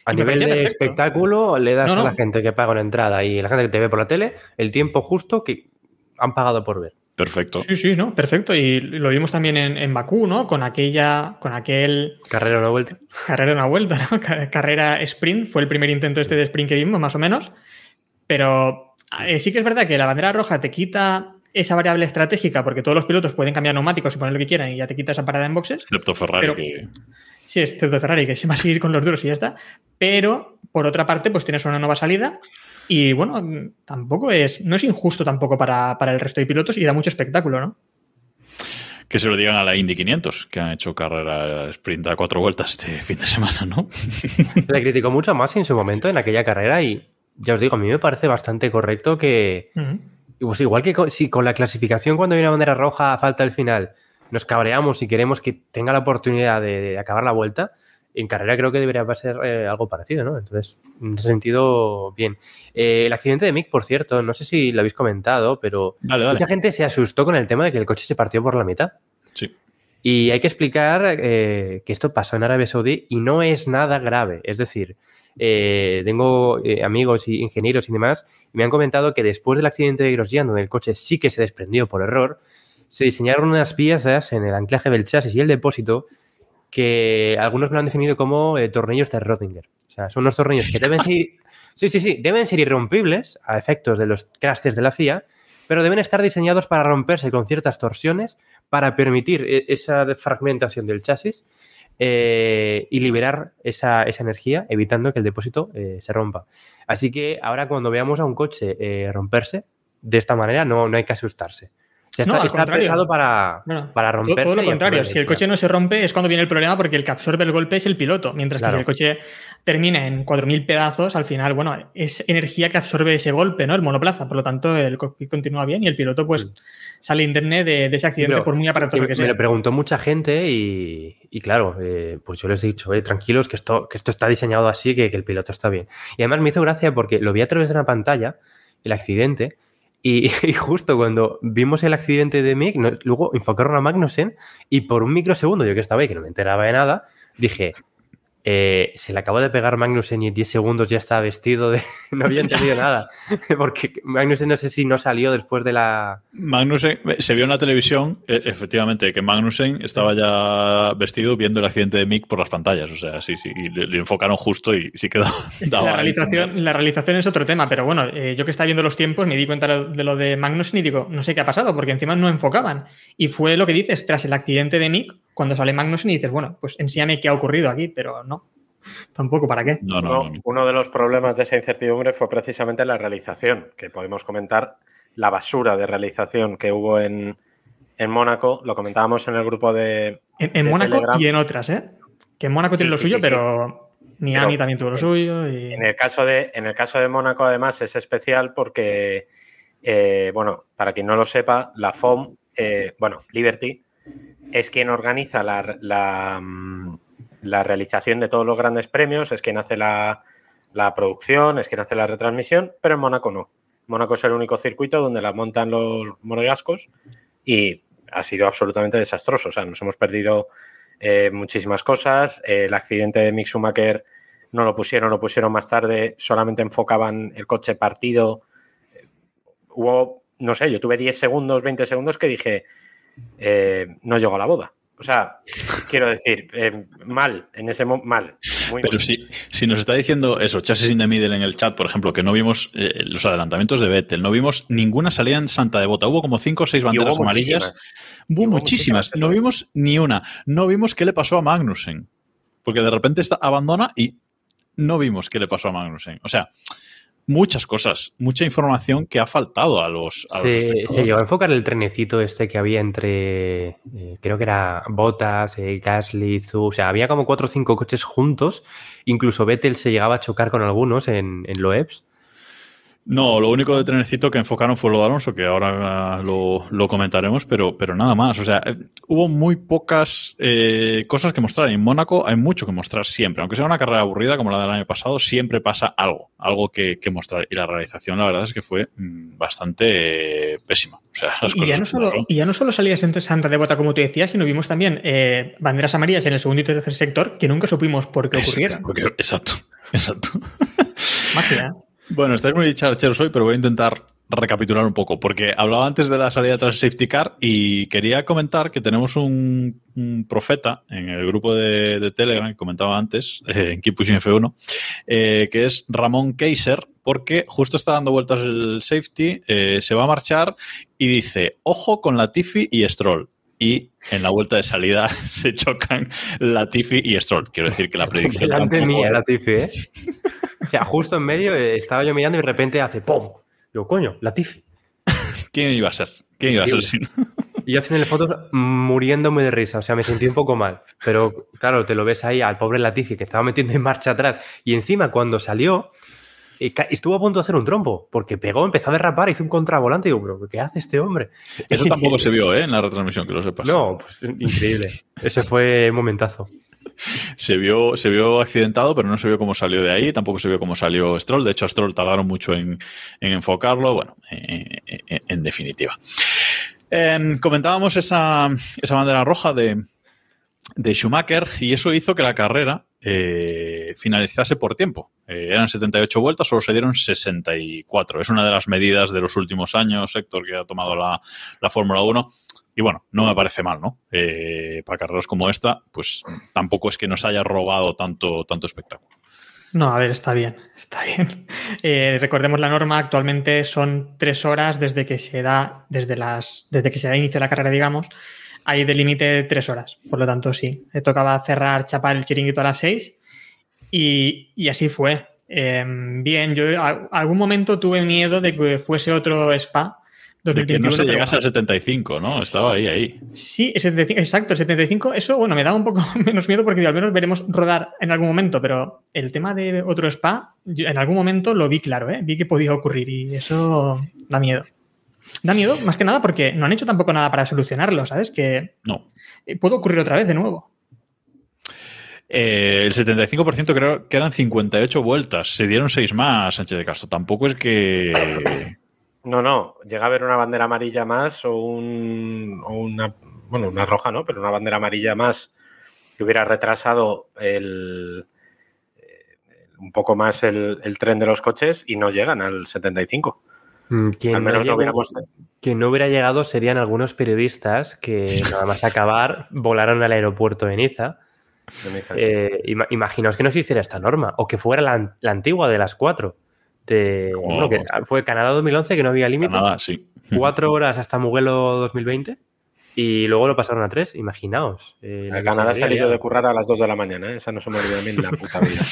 A Y nivel de perfecto. espectáculo, le das No, no. a la gente que paga una entrada y a la gente que te ve por la tele el tiempo justo que han pagado por ver. Perfecto. Sí, sí, ¿no? Perfecto. Y lo vimos también en, en Bakú, ¿no? Con aquella, con aquel Carrera una vuelta. carrera una vuelta, ¿no? <laughs> Ca- Carrera sprint, fue el primer intento este de sprint que vimos, más o menos. Pero eh, sí que es verdad que la bandera roja te quita esa variable estratégica, porque todos los pilotos pueden cambiar neumáticos y poner lo que quieran y ya te quita esa parada en boxes. Excepto Ferrari, Pero- que Sí, excepto Ferrari, que se va a seguir con los duros y ya está. Pero, por otra parte, pues tienes una nueva salida. Y bueno, tampoco es, no es injusto tampoco para, para el resto de pilotos y da mucho espectáculo, ¿no? que se lo digan a la Indy 500, que han hecho carrera sprint a cuatro vueltas este <laughs> fin de semana, ¿no? <laughs> Le criticó mucho más en su momento en aquella carrera y ya os digo, a mí me parece bastante correcto que, pues igual que con- si con la clasificación cuando hay una bandera roja falta del final nos cabreamos y queremos que tenga la oportunidad de, de acabar la vuelta, en carrera creo que debería ser eh, algo parecido, ¿no? Entonces, en ese sentido, bien. Eh, el accidente de Mick, por cierto, no sé si lo habéis comentado, pero Dale, dale. mucha gente se asustó con el tema de que el coche se partió por la mitad. Sí. Y hay que explicar eh, que esto pasó en Arabia Saudí y no es nada grave. Es decir, eh, tengo eh, amigos y ingenieros y demás y me han comentado que después del accidente de Grosjean, donde el coche sí que se desprendió por error, se diseñaron unas piezas en el anclaje del chasis y el depósito que algunos me lo han definido como eh, tornillos de Rodinger. O sea, son unos tornillos que deben ser, sí, sí, sí, deben ser irrompibles a efectos de los crashes de la FIA, pero deben estar diseñados para romperse con ciertas torsiones para permitir e- esa fragmentación del chasis eh, y liberar esa, esa energía, evitando que el depósito eh, se rompa. Así que ahora cuando veamos a un coche eh, romperse de esta manera, no, no hay que asustarse. Sea, No, está, al está contrario. pensado para, Bueno, para romperse. Todo, lo contrario, si el coche no se rompe es cuando viene el problema porque el que absorbe el golpe es el piloto, mientras Claro. que si el coche termina en 4.000 pedazos, al final, bueno, es energía que absorbe ese golpe, ¿no? El monoplaza, por lo tanto el cockpit continúa bien y el piloto pues Mm. sale indemne de, de ese accidente Pero por muy aparatoso me, que me sea. lo preguntó mucha gente y, y claro, eh, pues yo les he dicho, "Oye, tranquilos, que esto, que esto está diseñado así, que, que el piloto está bien. Y además me hizo gracia porque lo vi a través de una pantalla, el accidente, <laughs> y, justo cuando vimos el accidente de Mick, luego enfocaron a Magnussen y por un microsegundo, yo que estaba ahí, que no me enteraba de nada, dije, eh, se le acabó de pegar Magnussen y en 10 segundos ya estaba vestido de... <laughs> no había entendido <laughs> nada. Porque Magnussen no sé si no salió después de la... Magnussen, se vio en la televisión, e- efectivamente, que Magnussen estaba ya vestido viendo el accidente de Mick por las pantallas. O sea, sí, sí, y le, le enfocaron justo y sí que daba. <laughs> daba La realización, la realización es otro tema, pero bueno, eh, yo que estaba viendo los tiempos me di cuenta de lo de Magnussen y digo, no sé qué ha pasado, porque encima no enfocaban. Y fue lo que dices, tras el accidente de Nick, cuando sale Magnussen y dices, bueno, pues enséñame qué ha ocurrido aquí, pero no, tampoco para qué. No, no, Uno, no, no. uno de los problemas de esa incertidumbre fue precisamente la realización, que podemos comentar la basura de realización que hubo en, en Mónaco. Lo comentábamos en el grupo de. En, en de Mónaco Telegram. y en otras, ¿eh? Que en Mónaco Sí, tiene lo sí, suyo, sí, sí. pero Miami Pero- también tuvo lo suyo. Y... En el caso de, en el caso de Mónaco, además, es especial porque, eh, bueno, para quien no lo sepa, la FOM, eh, bueno, Liberty, es quien organiza la, la, mm, la realización de todos los grandes premios, es quien hace la, producción, es quien hace la retransmisión, pero en Mónaco no. Mónaco es el único circuito donde la montan los monegascos y ha sido absolutamente desastroso. O sea, nos hemos perdido eh, muchísimas cosas. El accidente de Mick Schumacher no lo pusieron, lo pusieron más tarde, solamente enfocaban el coche partido. Hubo, no sé, yo tuve 10 segundos, 20 segundos que dije, eh, no llegó a la boda. O sea, quiero decir, eh, mal, en ese momento, mal. Muy Pero mal. si, si nos está diciendo eso, Chasis in the Middle en el chat, por ejemplo, que no vimos eh, los adelantamientos de Vettel, no vimos ninguna salida en Santa Devota. Hubo como cinco o seis banderas hubo amarillas. muchísimas. Hubo hubo muchísimas. muchísimas, No vimos ni una. No vimos qué le pasó a Magnussen. Porque de repente está, abandona y no vimos qué le pasó a Magnussen. O sea, muchas cosas, mucha información que ha faltado a los. A los Se, se llegó a enfocar el trenecito este que había entre, eh, creo que era Bottas, eh, Gasly, Zhou, o sea, había como cuatro o cinco coches juntos, incluso Vettel se llegaba a chocar con algunos en, en Loebs. No, lo único de trenecito que enfocaron fue lo de Alonso, que ahora lo, lo comentaremos, pero, pero nada más. O sea, eh, hubo muy pocas eh, cosas que mostrar. En Mónaco hay mucho que mostrar siempre. Aunque sea una carrera aburrida como la del año pasado, siempre pasa algo, algo que, que mostrar. Y la realización, la verdad es que fue bastante eh, pésima. O sea, las Y ya, no solo, y ya no solo salidas entre Santa Devota, como tú decías, sino vimos también eh, banderas amarillas en el segundo y tercer sector que nunca supimos por qué ocurrieron. porque- exacto, <laughs> exacto. Magia. Bueno, estáis muy dicharcheros hoy, pero voy a intentar recapitular un poco, porque hablaba antes de la salida tras el safety car y quería comentar que tenemos un, profeta en el grupo de, Telegram que comentaba antes, eh, en Keep Pushing F1, eh, que es Ramón Kaiser, porque justo está dando vueltas el safety, eh, se va a marchar y dice, ojo con Latifi y Stroll. Y en la vuelta de salida <laughs> se chocan Latifi y Stroll. Quiero decir que la predicción Delante tampoco- mía, la Tifi, ¿eh? <laughs> O sea, justo en medio eh, estaba yo mirando y de repente hace ¡pum! Digo, coño, la Tifi. ¿Quién iba a ser? ¿Quién iba a ser si no? Y yo haciéndole fotos muriéndome de risa, o sea, me sentí un poco mal. Pero claro, te lo ves ahí al pobre Latifi que estaba metiendo en marcha atrás. Y encima, cuando salió, estuvo a punto de hacer un trompo, porque pegó, empezó a derrapar, hizo un contravolante. Y digo, pero ¿qué hace este hombre? Eso <laughs> tampoco se vio ¿eh? en la retransmisión, que lo sepas. No, pues increíble. Ese fue un momentazo. Se vio, se vio accidentado, pero no se vio cómo salió de ahí, tampoco se vio cómo salió Stroll. De hecho, a Stroll tardaron mucho en, en enfocarlo. Bueno, en definitiva. Em, comentábamos esa, esa bandera roja de, de Schumacher y eso hizo que la carrera eh, finalizase por tiempo. Eh, eran 78 vueltas, solo se dieron 64. Es una de las medidas de los últimos años, Héctor, que ha tomado la, la Fórmula 1. Y bueno, no me parece mal, ¿no? Eh, para carreras como esta, pues tampoco es que nos haya robado tanto, tanto espectáculo. No, a ver, está bien, está bien. <laughs> Eh, recordemos la norma, actualmente son tres horas desde que se da, desde las, desde que se da inicio de la carrera, digamos, hay de límite tres horas. Por lo tanto, sí, me tocaba cerrar, chapar el chiringuito a las seis y, y así fue. Eh, bien, yo a- algún momento tuve miedo de que fuese otro spa De que 2021. no se llegase al 75, ¿no? Estaba ahí, ahí. Sí, el 75, exacto, el 75, eso, bueno, me da un poco <laughs> menos miedo porque al menos veremos rodar en algún momento, pero el tema de otro spa, yo en algún momento lo vi claro, ¿eh? vi que podía ocurrir y eso da miedo. Da miedo, más que nada porque no han hecho tampoco nada para solucionarlo, ¿sabes? Que No. puede ocurrir otra vez de nuevo. Eh, el 75% creo que eran 58 vueltas. Se dieron 6 más, Sánchez de Castro. Tampoco es que. No, no, llega a haber una bandera amarilla más o, un, o una, bueno, una roja, ¿no? Pero una bandera amarilla más que hubiera retrasado el, eh, un poco más el, el tren de los coches y no llegan al 75. Mm, Quien Al no, menos no llegó- hubiéramos... quien no hubiera llegado serían algunos periodistas que nada más acabar volaron al aeropuerto de Niza. Eh, ima- imaginaos que no existiera esta norma o que fuera la, an- la antigua de las cuatro. De, Como- bueno, que fue Canadá 2011 que no había límite. Canadá, sí. Cuatro <laughs> horas hasta Mugello 2020 y luego lo pasaron a tres. Imaginaos. eh, Canadá se habría yo de currar a las 2 de la mañana, ¿eh? esa no se me olvida a mí en la puta vida. <laughs>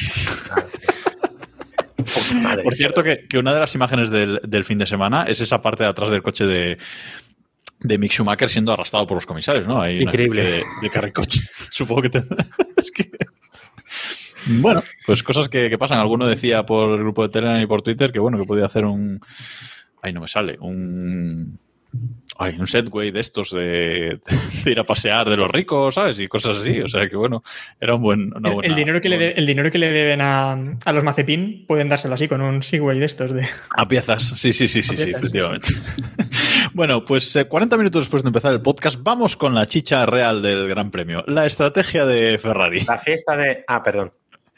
Sí. Por cierto, que, que una de las imágenes del, del fin de semana es esa parte de atrás del coche de, de Mick Schumacher siendo arrastrado por los comisarios, ¿no? Hay Increíble. De, de carricoche. <laughs> Supongo que te... <laughs> es que- Bueno, pues cosas que, que pasan. Alguno decía por el grupo de Telegram y por Twitter que bueno, que podía hacer un. Ay, no me sale. Un. Ay, un setway de estos de, de ir a pasear de los ricos, ¿sabes? Y cosas así. O sea que bueno, era un buen. Una El- buena, el, dinero que le de- el dinero que le deben a, a los Mazepin pueden dárselo así con un Segway de estos. De... A piezas, sí, sí, sí, sí, A sí, piezas, efectivamente. <laughs> bueno, pues eh, 40 minutos después de empezar el podcast, vamos con la chicha real del Gran Premio, la estrategia de Ferrari. La fiesta de... Ah, perdón.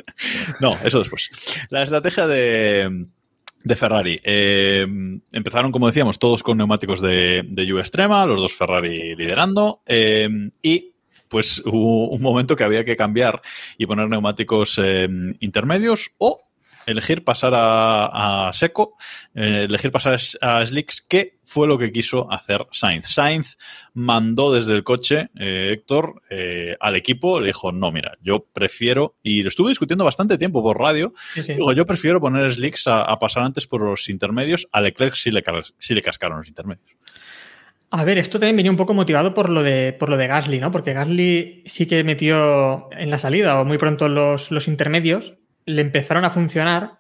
<laughs> no, eso después. La estrategia de, de Ferrari. Eh, empezaron, como decíamos, todos con neumáticos de, de extrema, los dos Ferrari liderando, eh, y pues hubo un momento que había que cambiar y poner neumáticos eh, intermedios o elegir pasar a, a seco, elegir pasar a slicks, que fue lo que quiso hacer Sainz. Sainz mandó desde el coche, eh, Héctor, eh, al equipo, le dijo, no, mira, yo prefiero, y lo estuve discutiendo bastante tiempo por radio, Sí, sí. digo, yo prefiero poner slicks a, a pasar antes por los intermedios, a Leclerc sí le, sí le cascaron los intermedios. A ver, esto también venía un poco motivado por lo de, por lo de Gasly, ¿no? Porque Gasly sí que metió en la salida o muy pronto los, los intermedios, le empezaron a funcionar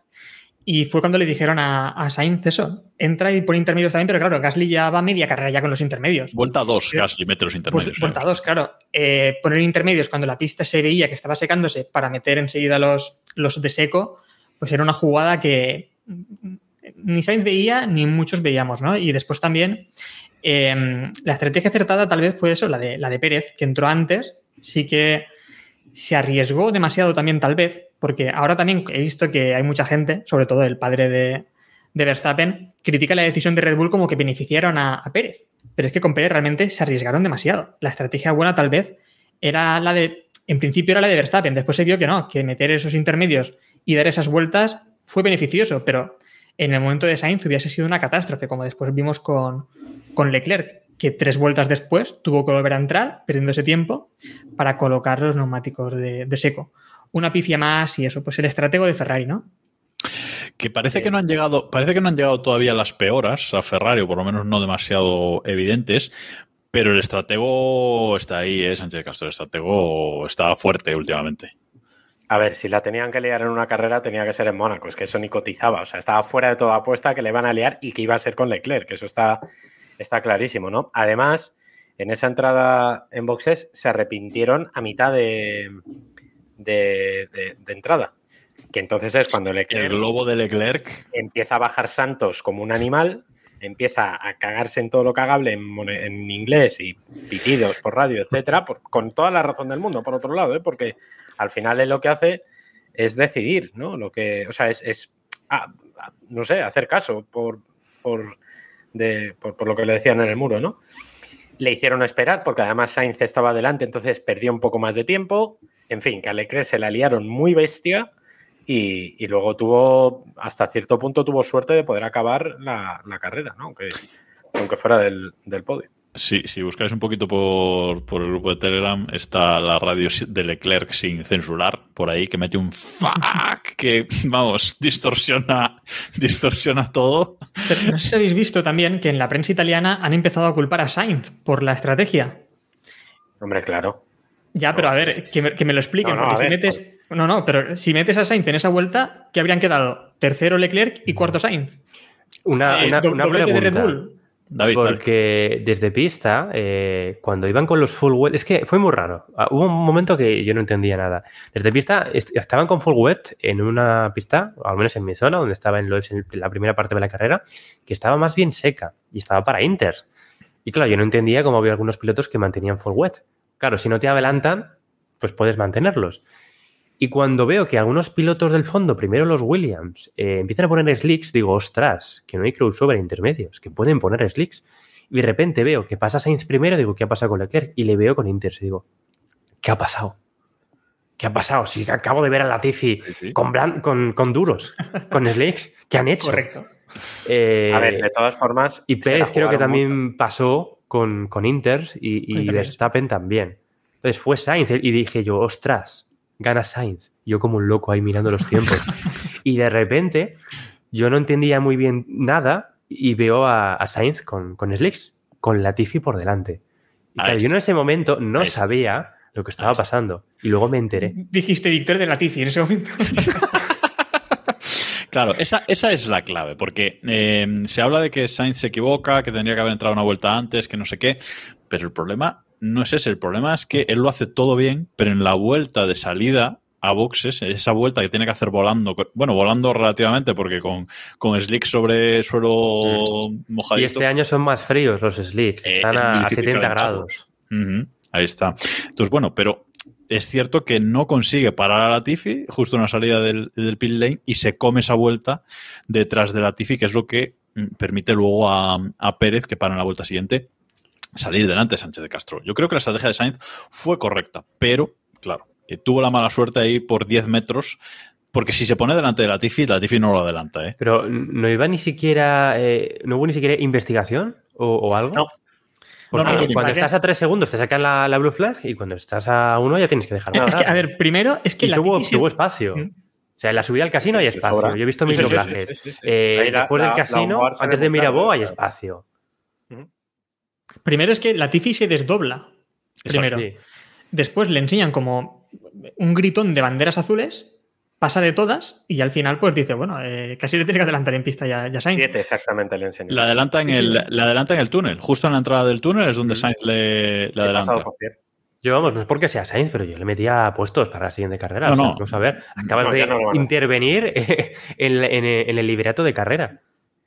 y fue cuando le dijeron a, a Sainz eso, entra y pone intermedios también, pero claro, Gasly ya va media carrera ya con los intermedios. Vuelta 2, Sí. Gasly mete los Pues intermedios. vuelta ¿eh? dos, claro. Eh, poner intermedios cuando la pista se veía que estaba secándose para meter enseguida los, los de seco, pues era una jugada que ni Sainz veía ni muchos veíamos, ¿no? Y después también eh, la estrategia acertada tal vez fue eso, la de, la de Pérez, que entró antes, sí que se arriesgó demasiado también tal vez, porque ahora también he visto que hay mucha gente, sobre todo el padre de, de Verstappen, critica la decisión de Red Bull como que beneficiaron a, Pérez. Pero es que con Pérez realmente se arriesgaron demasiado. La estrategia buena tal vez era la de, en principio era la de Verstappen, después se vio que no, que meter esos intermedios y dar esas vueltas fue beneficioso, pero en el momento de Sainz hubiese sido una catástrofe, como después vimos con, con Leclerc, que tres vueltas después tuvo que volver a entrar, perdiendo ese tiempo, para colocar los neumáticos de, de seco. Una pifia más y eso, pues el estratego de Ferrari, ¿no? Que parece que no han llegado, parece que no han llegado todavía las peoras a Ferrari, o por lo menos no demasiado evidentes, pero el estratego está ahí, ¿eh? Sánchez Castro. El estratego está fuerte últimamente. A ver, si la tenían que liar en una carrera, tenía que ser en Mónaco. Es que eso ni cotizaba. O sea, estaba fuera de toda apuesta que le iban a liar y que iba a ser con Leclerc, que eso está, está clarísimo, ¿no? Además, en esa entrada en boxes se arrepintieron a mitad de, de, de- de entrada. Que entonces es cuando El Leclerc globo de Leclerc. empieza a bajar Santos como un animal, empieza a cagarse en todo lo cagable en, inglés y pitidos por radio, etcétera, por- con toda la razón del mundo, por otro lado, ¿eh? porque al final él lo que hace es decidir, ¿no? Lo que, o sea, es, es, ah, ah, no sé, hacer caso por, por, de- por, lo que le decían en el muro, ¿no? Le hicieron esperar porque además Sainz estaba adelante, entonces perdió un poco más de tiempo. En fin, que a Leclerc se la liaron muy bestia y, luego tuvo, hasta cierto punto, tuvo suerte de poder acabar la, carrera, ¿no? Aunque, aunque fuera del podio. Si, si buscáis un poquito por, por el grupo de Telegram, está la radio de Leclerc sin censurar por ahí, que mete un fuck que, vamos, distorsiona, distorsiona todo. Pero no sé si habéis visto también que en la prensa italiana han empezado a culpar a Sainz por la estrategia. Hombre, claro. Ya, pero a sí, ver, que me, que me lo expliquen, No, no, porque si ver, metes. No, no, pero si metes a Sainz en esa vuelta, ¿qué habrían quedado? Tercero Leclerc y cuarto Sainz. Una, Eh, una, de Red. Bull. David. Porque desde pista, eh, cuando iban con los full wet, es que fue muy raro. Ah, Hubo un momento que yo no entendía nada. Desde pista est- estaban con full wet en una pista, o al menos en mi zona, donde estaba en, en la primera parte de la carrera, que estaba más bien seca y estaba para Inter. Y claro, yo no entendía cómo había algunos pilotos que mantenían full wet. Claro, si no te adelantan, pues puedes mantenerlos. Y cuando veo que algunos pilotos del fondo, primero los Williams, eh, empiezan a poner slicks, digo, ostras, que no hay crossover intermedios, que pueden poner slicks. Y de repente veo que pasa Sainz primero, digo, ¿qué ha pasado con Leclerc? Y le veo con Inter, y digo, ¿qué ha pasado? ¿Qué ha pasado? Si acabo de ver a Latifi Sí, con, blan- con, con duros, con <laughs> slicks, ¿qué han hecho? Correcto. Eh, A ver, de todas formas. y Pérez creo que también pasó con, con Inter y, y. Verstappen también. Entonces fue Sainz y dije yo, ostras, gana Sainz. Yo como un loco ahí mirando los tiempos. <laughs> y de repente yo no entendía muy bien nada y veo a, a Sainz con, con Slicks, con Latifi por delante. Y claro, yo en ese momento no sabía lo que estaba pasando. Y luego me enteré. Dijiste Victor de Latifi en ese momento. <laughs> Claro, esa, esa es la clave, porque eh, se habla de que Sainz se equivoca, que tendría que haber entrado una vuelta antes, que no sé qué, pero el problema no es ese, el problema es que él lo hace todo bien, pero en la vuelta de salida a boxes, esa vuelta que tiene que hacer volando, bueno, volando relativamente, porque con, con slick sobre suelo mojadito. Y este año son más fríos los Slicks, Eh, están a, a difícil 70 calentarlos. grados. Ahí está. Entonces, bueno, pero es cierto que no consigue parar a Latifi justo en la salida del, del pit lane y se come esa vuelta detrás de Latifi, que es lo que mm, permite luego a, a Pérez, que para en la vuelta siguiente, salir delante de Sánchez de Castro. Yo creo que la estrategia de Sainz fue correcta, pero, claro, que tuvo la mala suerte ahí por 10 metros porque si se pone delante de Latifi, Latifi no lo adelanta, ¿eh? Pero no iba ni siquiera. eh, ¿No hubo ni siquiera investigación o, o algo? No. Porque No, no, cuando estás a tres segundos te sacan la, la blue flag y cuando estás a uno ya tienes que dejar Es que, a ver, primero es que y tuvo, Latifi se- tuvo espacio. Mm. O sea, en la subida al casino Sí, hay espacio. sobra. Yo he visto Sí, mis sí, doblajes. Eh, después la- del casino, antes de Mirabó, hay claro. espacio. Primero es que Latifi se desdobla. Primero. Sí. Después le enseñan como un gritón de banderas azules, pasa de todas y al final pues dice, bueno, eh, casi le tiene que adelantar en pista ya, ya Sainz. Siete exactamente le enseñó. La adelanta, en el, la adelanta en el túnel. Justo en la entrada del túnel es donde Sainz le, le adelanta. Yo, vamos, no es porque sea Sainz, pero yo le metía puestos para la siguiente carrera. No, o sea, no. Vamos a ver, acabas No, de no intervenir en, en- en el libreto de carrera.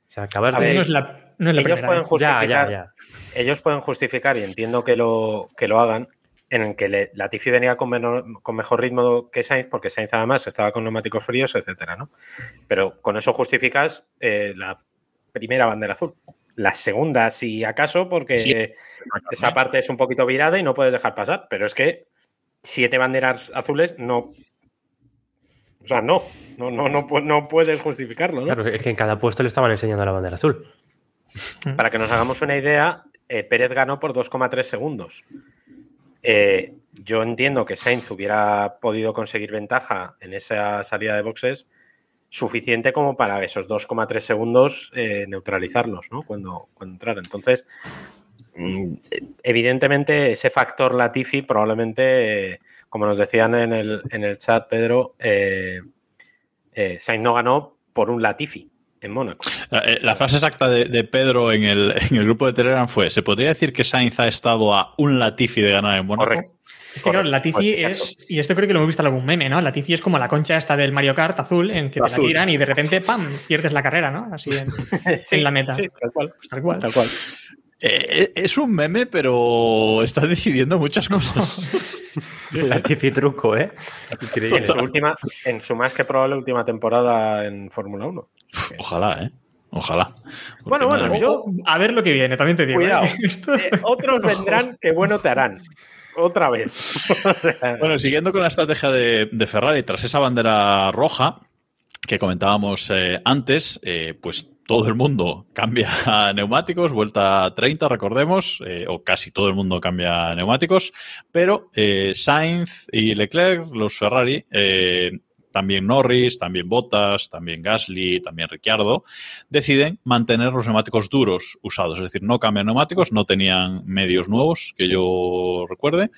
O sea, acabas A de. ver, no es la, no es la ellos primera pueden justificar, ya, ya, ya. Ellos pueden justificar y entiendo que lo, que lo hagan en el que le- Latifi venía con, menor- con mejor ritmo que Sainz porque Sainz además estaba con neumáticos fríos, etcétera, ¿no? Pero con eso justificas eh, la primera bandera azul. La segunda, si acaso, porque Sí. esa parte es un poquito virada y no puedes dejar pasar. Pero es que siete banderas azules no. O sea, no. No, no, no, no puedes justificarlo, ¿no? Claro, es que en cada puesto le estaban enseñando la bandera azul. Para que nos hagamos una idea, eh, Pérez ganó por 2,3 segundos. Eh, yo entiendo que Sainz hubiera podido conseguir ventaja en esa salida de boxes suficiente como para esos 2,3 segundos eh, neutralizarlos, ¿no? Cuando, cuando entrara. Entonces, mm, evidentemente, ese factor Latifi probablemente, como nos decían en el, en el chat, Pedro, Sainz no ganó por un Latifi en Mónaco. La, eh, la frase exacta de, de Pedro en el, en el grupo de Telegram fue: ¿se podría decir que Sainz ha estado a un Latifi de ganar en Mónaco? Correcto. Es que claro, Latifi pues es, y esto creo que lo hemos visto en algún meme, ¿no? Latifi es como la concha esta del Mario Kart azul, en que te la tiran y de repente, ¡pam!, pierdes la carrera, ¿no? Así en, <laughs> Sí, en la meta. Sí, tal cual. Pues tal cual. Tal cual. Eh, es un meme, pero está decidiendo muchas cosas. <laughs> <laughs> La truco, ¿eh? Increíble. En su, última, en su más que probable última temporada en Fórmula 1. Ojalá, ¿eh? Ojalá. Porque, Bueno, bueno, yo- A ver lo que viene, también te digo. Cuidado. ¿eh? <laughs> Esto- Eh, otros vendrán que bueno te harán. Otra vez. <laughs> O sea, Bueno, siguiendo con la estrategia de, de Ferrari, tras esa bandera roja que comentábamos eh, antes, eh, pues todo el mundo cambia neumáticos, vuelta 30, recordemos, eh, o casi todo el mundo cambia neumáticos, pero eh, Sainz y Leclerc, los Ferrari, eh, también Norris, también Bottas, también Gasly, también Ricciardo, deciden mantener los neumáticos duros usados, es decir, no cambian neumáticos, no tenían medios nuevos, que yo recuerde,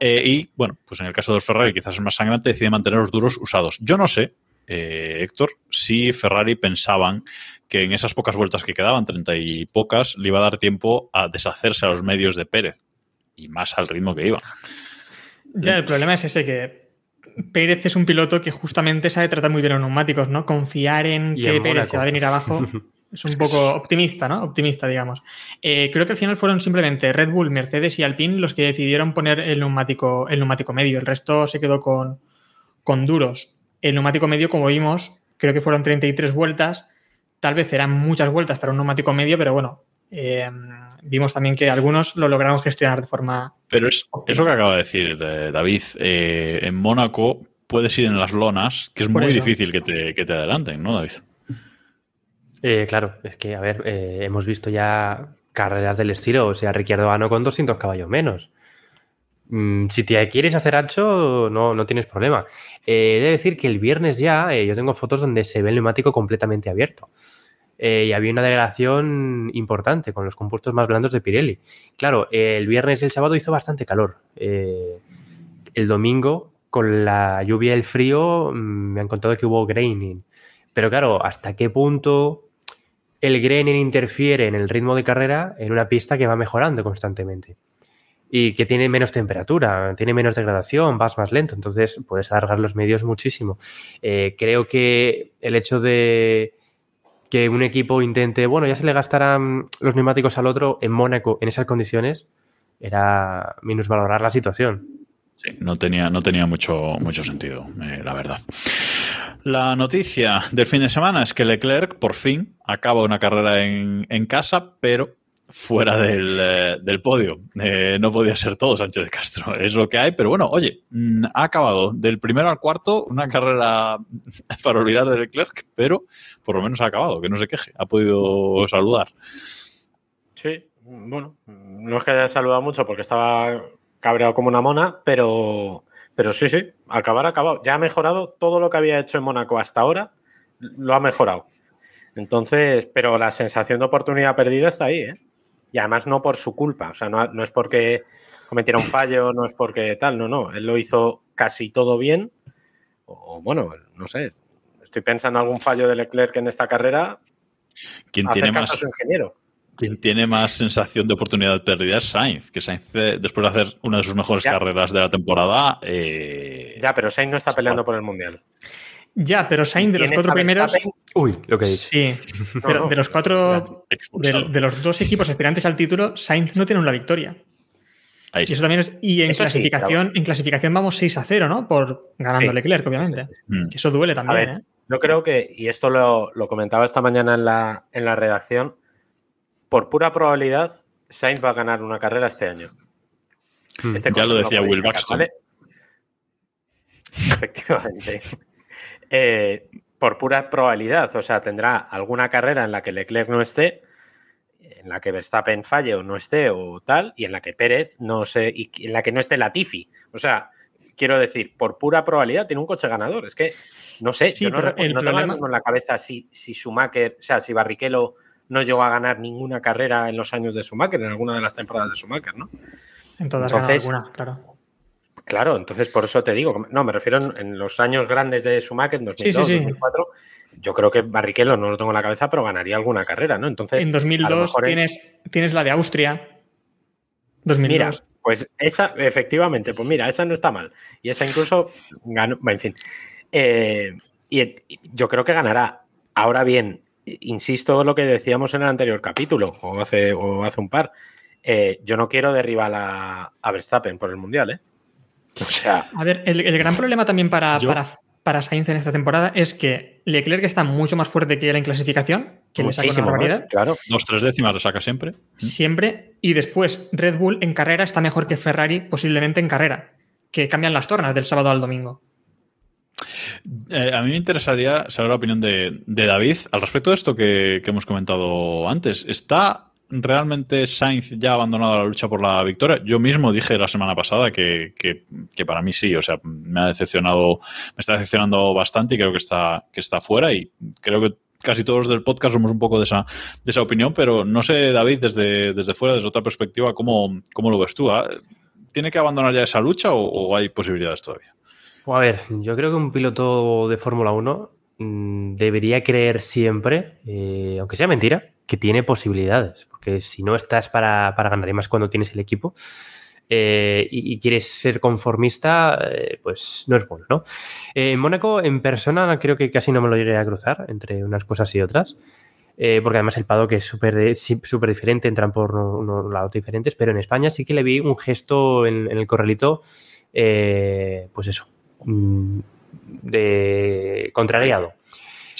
y bueno, pues en el caso de los Ferrari quizás es más sangrante, decide mantener los duros usados. Yo no sé, Héctor, si Ferrari pensaban que en esas pocas vueltas que quedaban, treinta y pocas, le iba a dar tiempo a deshacerse a los medios de Pérez, y más al ritmo que iba. Ya, el problema es ese que Pérez es un piloto que justamente sabe tratar muy bien los neumáticos, ¿no? Confiar en Y que en Pérez se va a venir abajo <laughs> es un poco optimista, ¿no? Optimista, digamos. Eh, creo que al final fueron simplemente Red Bull, Mercedes y Alpine los que decidieron poner el neumático, el neumático medio. El resto se quedó con, con duros. El neumático medio, como vimos, creo que fueron 33 vueltas. Tal vez eran muchas vueltas para un neumático medio, pero bueno, eh, vimos también que algunos lo lograron gestionar de forma Pero es eso que acaba de decir eh, David. eh, en Mónaco puedes ir en las lonas, que es Por muy eso. difícil que te, que te adelanten, ¿no, David? Eh, claro, es que, a ver, eh, hemos visto ya carreras del estilo, o sea, Ricciardo ganó con 200 caballos menos. Mm, si te quieres hacer ancho, no, no tienes problema. Eh, he de decir que el viernes ya, eh, yo tengo fotos donde se ve el neumático completamente abierto. Eh, y había una degradación importante con los compuestos más blandos de Pirelli. Claro, el viernes y el sábado hizo bastante calor. Eh, el domingo, con la lluvia y el frío, mm, me han contado que hubo graining. Pero claro, ¿hasta qué punto el graining interfiere en el ritmo de carrera en una pista que va mejorando constantemente? Y que tiene menos temperatura, tiene menos degradación, vas más lento, entonces puedes alargar los medios muchísimo. Eh, creo que el hecho de que un equipo intente, bueno, ya se le gastarán los neumáticos al otro en Mónaco en esas condiciones, era minusvalorar la situación. Sí, no tenía, no tenía mucho, mucho sentido, eh, la verdad. La noticia del fin de semana es que Leclerc por fin acaba una carrera en, en casa, pero fuera del, eh, del podio. Eh, no podía ser todo Sánchez de Castro, <laughs> es lo que hay, pero bueno, oye, mm, ha acabado del primero al cuarto una carrera <laughs> para olvidar de Leclerc, pero por lo menos ha acabado, que no se queje, ha podido saludar. Sí, bueno, no es que haya saludado mucho porque estaba cabreado como una mona, pero, pero sí, sí, acabar, acabado. Ya ha mejorado todo lo que había hecho en Mónaco hasta ahora, lo ha mejorado. Entonces, pero la sensación de oportunidad perdida está ahí, ¿eh? Y además no por su culpa, o sea, no, no es porque cometiera un fallo, no es porque tal, no, no, él lo hizo casi todo bien, o bueno, no sé, estoy pensando en algún fallo de Leclerc en esta carrera, Quien hacer tiene, caso más, a su ingeniero. quien tiene más sensación de oportunidad perdida es Sainz, que Sainz, eh, después de hacer una de sus mejores Ya. carreras de la temporada, eh, Ya, pero Sainz no está peleando por el Mundial. Ya, pero Sainz de los cuatro primeros. Uy, lo que dicho. Sí, pero no, de los cuatro. De, los dos equipos aspirantes al título, Sainz no tiene una victoria. Ahí Y eso está. también es. Y en Eso sí, clasificación, en clasificación vamos 6 a 0, ¿no? Por ganando Sí. Leclerc, obviamente. Sí, sí, sí. Que eso duele A también, ver, ¿eh? yo creo que, y esto lo, lo comentaba esta mañana en la, en la redacción, por pura probabilidad, Sainz va a ganar una carrera este año. Hmm. Este Ya lo decía Will sacar, Buxton. ¿vale? <laughs> Efectivamente. Eh, por pura probabilidad, o sea, tendrá alguna carrera en la que Leclerc no esté, en la que Verstappen falle o no esté o tal, y en la que Pérez no sé, y en la que no esté Latifi. O sea, quiero decir, por pura probabilidad tiene un coche ganador. Es que no sé, Sí, yo no, el no problema- en la cabeza si, si Schumacher, o sea, si Barrichello no llegó a ganar ninguna carrera en los años de Schumacher, en alguna de las temporadas de Schumacher, ¿no? En todas entonces- alguna, claro. Claro, entonces por eso te digo, no, me refiero en, en los años grandes de Schumacher, en 2002, Sí, sí, sí. 2004, yo creo que Barrichello no lo tengo en la cabeza, pero ganaría alguna carrera, ¿no? Entonces, En a lo 2002 mejor en- tienes, tienes la de Austria. 2002. mira, pues esa, efectivamente, pues mira, esa no está mal. Y esa incluso ganó, en fin. Eh, y yo creo que ganará. Ahora bien, insisto en lo que decíamos en el anterior capítulo, o hace, o hace un par. eh, yo no quiero de rival a, a Verstappen por el Mundial, ¿eh? O sea, A ver, el, el gran problema también para, Yo- para, para Sainz en esta temporada es que Leclerc está mucho más fuerte que él en clasificación, que le saca una muchísimo más, barbaridad, claro. Dos, tres décimas le saca siempre. siempre, y después Red Bull en carrera está mejor que Ferrari posiblemente en carrera, que cambian las tornas del sábado al domingo. Eh, a mí me interesaría saber la opinión de, de David al respecto de esto que, que hemos comentado antes. ¿Está realmente Sainz ya abandonado la lucha por la victoria? Yo mismo dije la semana pasada que, que- para mí sí, o sea, me ha decepcionado, me está decepcionando bastante y creo que está, que está fuera y creo que casi todos del podcast somos un poco de esa, de esa opinión, pero no sé, David, desde, desde fuera, desde otra perspectiva, ¿cómo, cómo lo ves tú? ¿Ah? ¿Tiene que abandonar ya esa lucha o, hay posibilidades todavía? A ver, yo creo que un piloto de Fórmula 1 mm, debería creer siempre, eh, aunque sea mentira, que tiene posibilidades. Porque si no estás para, para ganar, y más cuando tienes el equipo, eh, y, quieres ser conformista, eh, pues no es bueno, ¿no? En Mónaco, en persona, creo que casi no me lo llegué a cruzar entre unas cosas y otras. eh, porque además el paddock es súper diferente, entran por uno- unos lados diferentes, pero en España sí que le vi un gesto en, el corralito, pues eso, mm, de contrariado.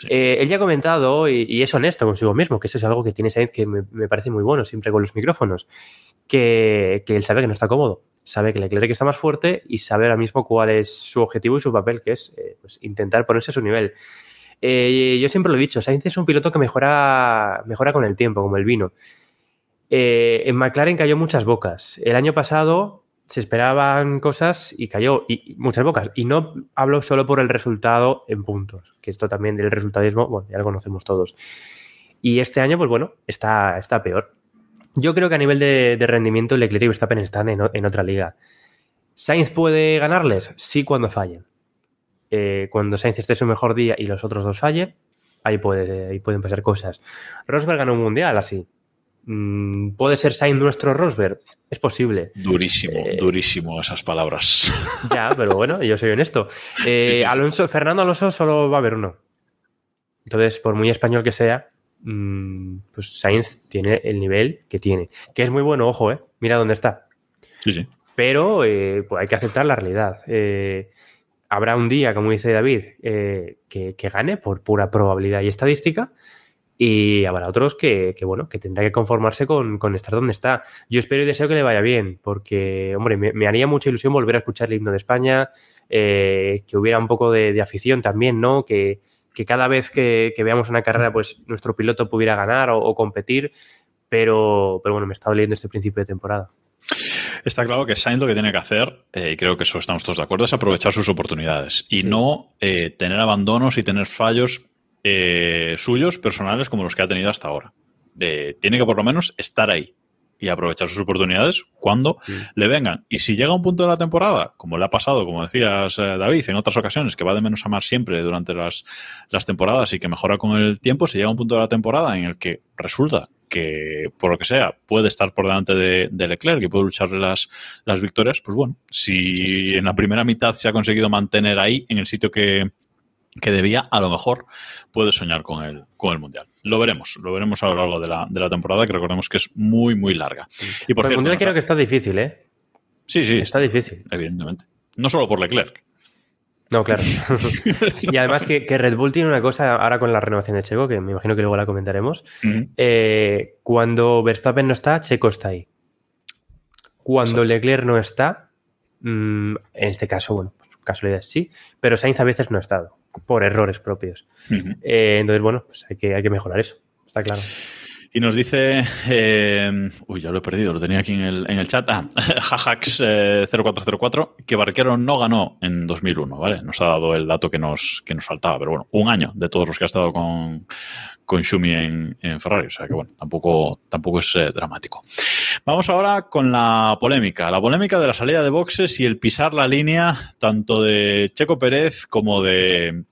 Eh, él ya ha comentado, y, es honesto consigo mismo, que eso es algo que tiene Sainz que me, parece muy bueno, siempre con los micrófonos, que, que él sabe que no está cómodo, sabe que Leclerc está más fuerte y sabe ahora mismo cuál es su objetivo y su papel, que es eh, pues, intentar ponerse a su nivel. Eh, yo siempre lo he dicho, Sainz es un piloto que mejora, mejora con el tiempo, como el vino. En McLaren cayó muchas bocas. El año pasado se esperaban cosas y cayó y, muchas bocas. Y no hablo solo por el resultado en puntos, que esto también del resultadismo, bueno, ya lo conocemos todos. Y este año, pues bueno, está, está peor. Yo creo que a nivel de, de rendimiento, Leclerc y Verstappen están en, en otra liga. ¿Sainz puede ganarles? Sí, cuando fallen. Eh, cuando Sainz esté su mejor día y los otros dos fallen, ahí, puede, ahí pueden pasar cosas. Rosberg ganó un mundial así. Mm, ¿Puede ser Sainz nuestro Rosberg? Es posible. Durísimo, Eh, durísimo esas palabras. Ya, pero bueno, yo soy honesto. <laughs> Eh, Sí, sí, sí. Alonso, Fernando Alonso solo va a haber uno. Entonces, por muy español que sea, mm, pues Sainz tiene el nivel que tiene. Que es muy bueno, ojo, ¿eh? Mira dónde está. Sí, sí. pero eh, pues hay que aceptar la realidad. Habrá un día, como dice David, que, que gane por pura probabilidad y estadística. Y habrá otros que, que, bueno, que tendrá que conformarse con, con estar donde está. Yo espero y deseo que le vaya bien, porque, hombre, me, me haría mucha ilusión volver a escuchar el himno de España, eh, que hubiera un poco de, de afición también, ¿no? Que, que cada vez que, que, veamos una carrera, pues nuestro piloto pudiera ganar o, o competir, pero, pero bueno, me está doliendo este principio de temporada. Está claro que Sainz lo que tiene que hacer, eh, y creo que eso estamos todos de acuerdo, es aprovechar sus oportunidades y sí. no eh, tener abandonos y tener fallos eh, suyos personales como los que ha tenido hasta ahora. Eh, tiene que por lo menos estar ahí y aprovechar sus oportunidades cuando sí. le vengan. Y si llega un punto de la temporada, como le ha pasado, como decías eh, David, en otras ocasiones, que va de menos a más siempre durante las, las temporadas y que mejora con el tiempo, si llega un punto de la temporada en el que resulta que, por lo que sea, puede estar por delante de, de Leclerc y puede lucharle las, las victorias, pues bueno, si en la primera mitad se ha conseguido mantener ahí, en el sitio que, que debía, a lo mejor puede soñar con el, con el Mundial. Lo veremos, lo veremos a lo largo de la, de la temporada, que recordemos que es muy, muy larga. Y por, cierto, el Mundial creo que está difícil, ¿eh? Sí, sí. Está difícil. Evidentemente. No solo por Leclerc. No, claro. <laughs> y además que, que, Red Bull tiene una cosa ahora con la renovación de Checo, que me imagino que luego la comentaremos. Eh, cuando Verstappen no está, Checo está ahí. Cuando Exacto. Leclerc no está, mmm, en este caso, bueno, pues, casualidad sí, pero Sainz a veces no ha estado, por errores propios. Uh -huh. eh, entonces, bueno, pues hay que, hay que mejorar eso, está claro. Y nos dice, eh, uy, ya lo he perdido, lo tenía aquí en el, en el chat, ah, <laughs> Jajax eh, 0404, que Barquero no ganó en 2001, ¿vale? Nos ha dado el dato que nos, que nos faltaba, pero bueno, un año de todos los que ha estado con, con Schumi en, Ferrari, o sea que bueno, tampoco, tampoco es eh, dramático. Vamos ahora con la polémica, la polémica de la salida de boxes y el pisar la línea tanto de Checo Pérez como de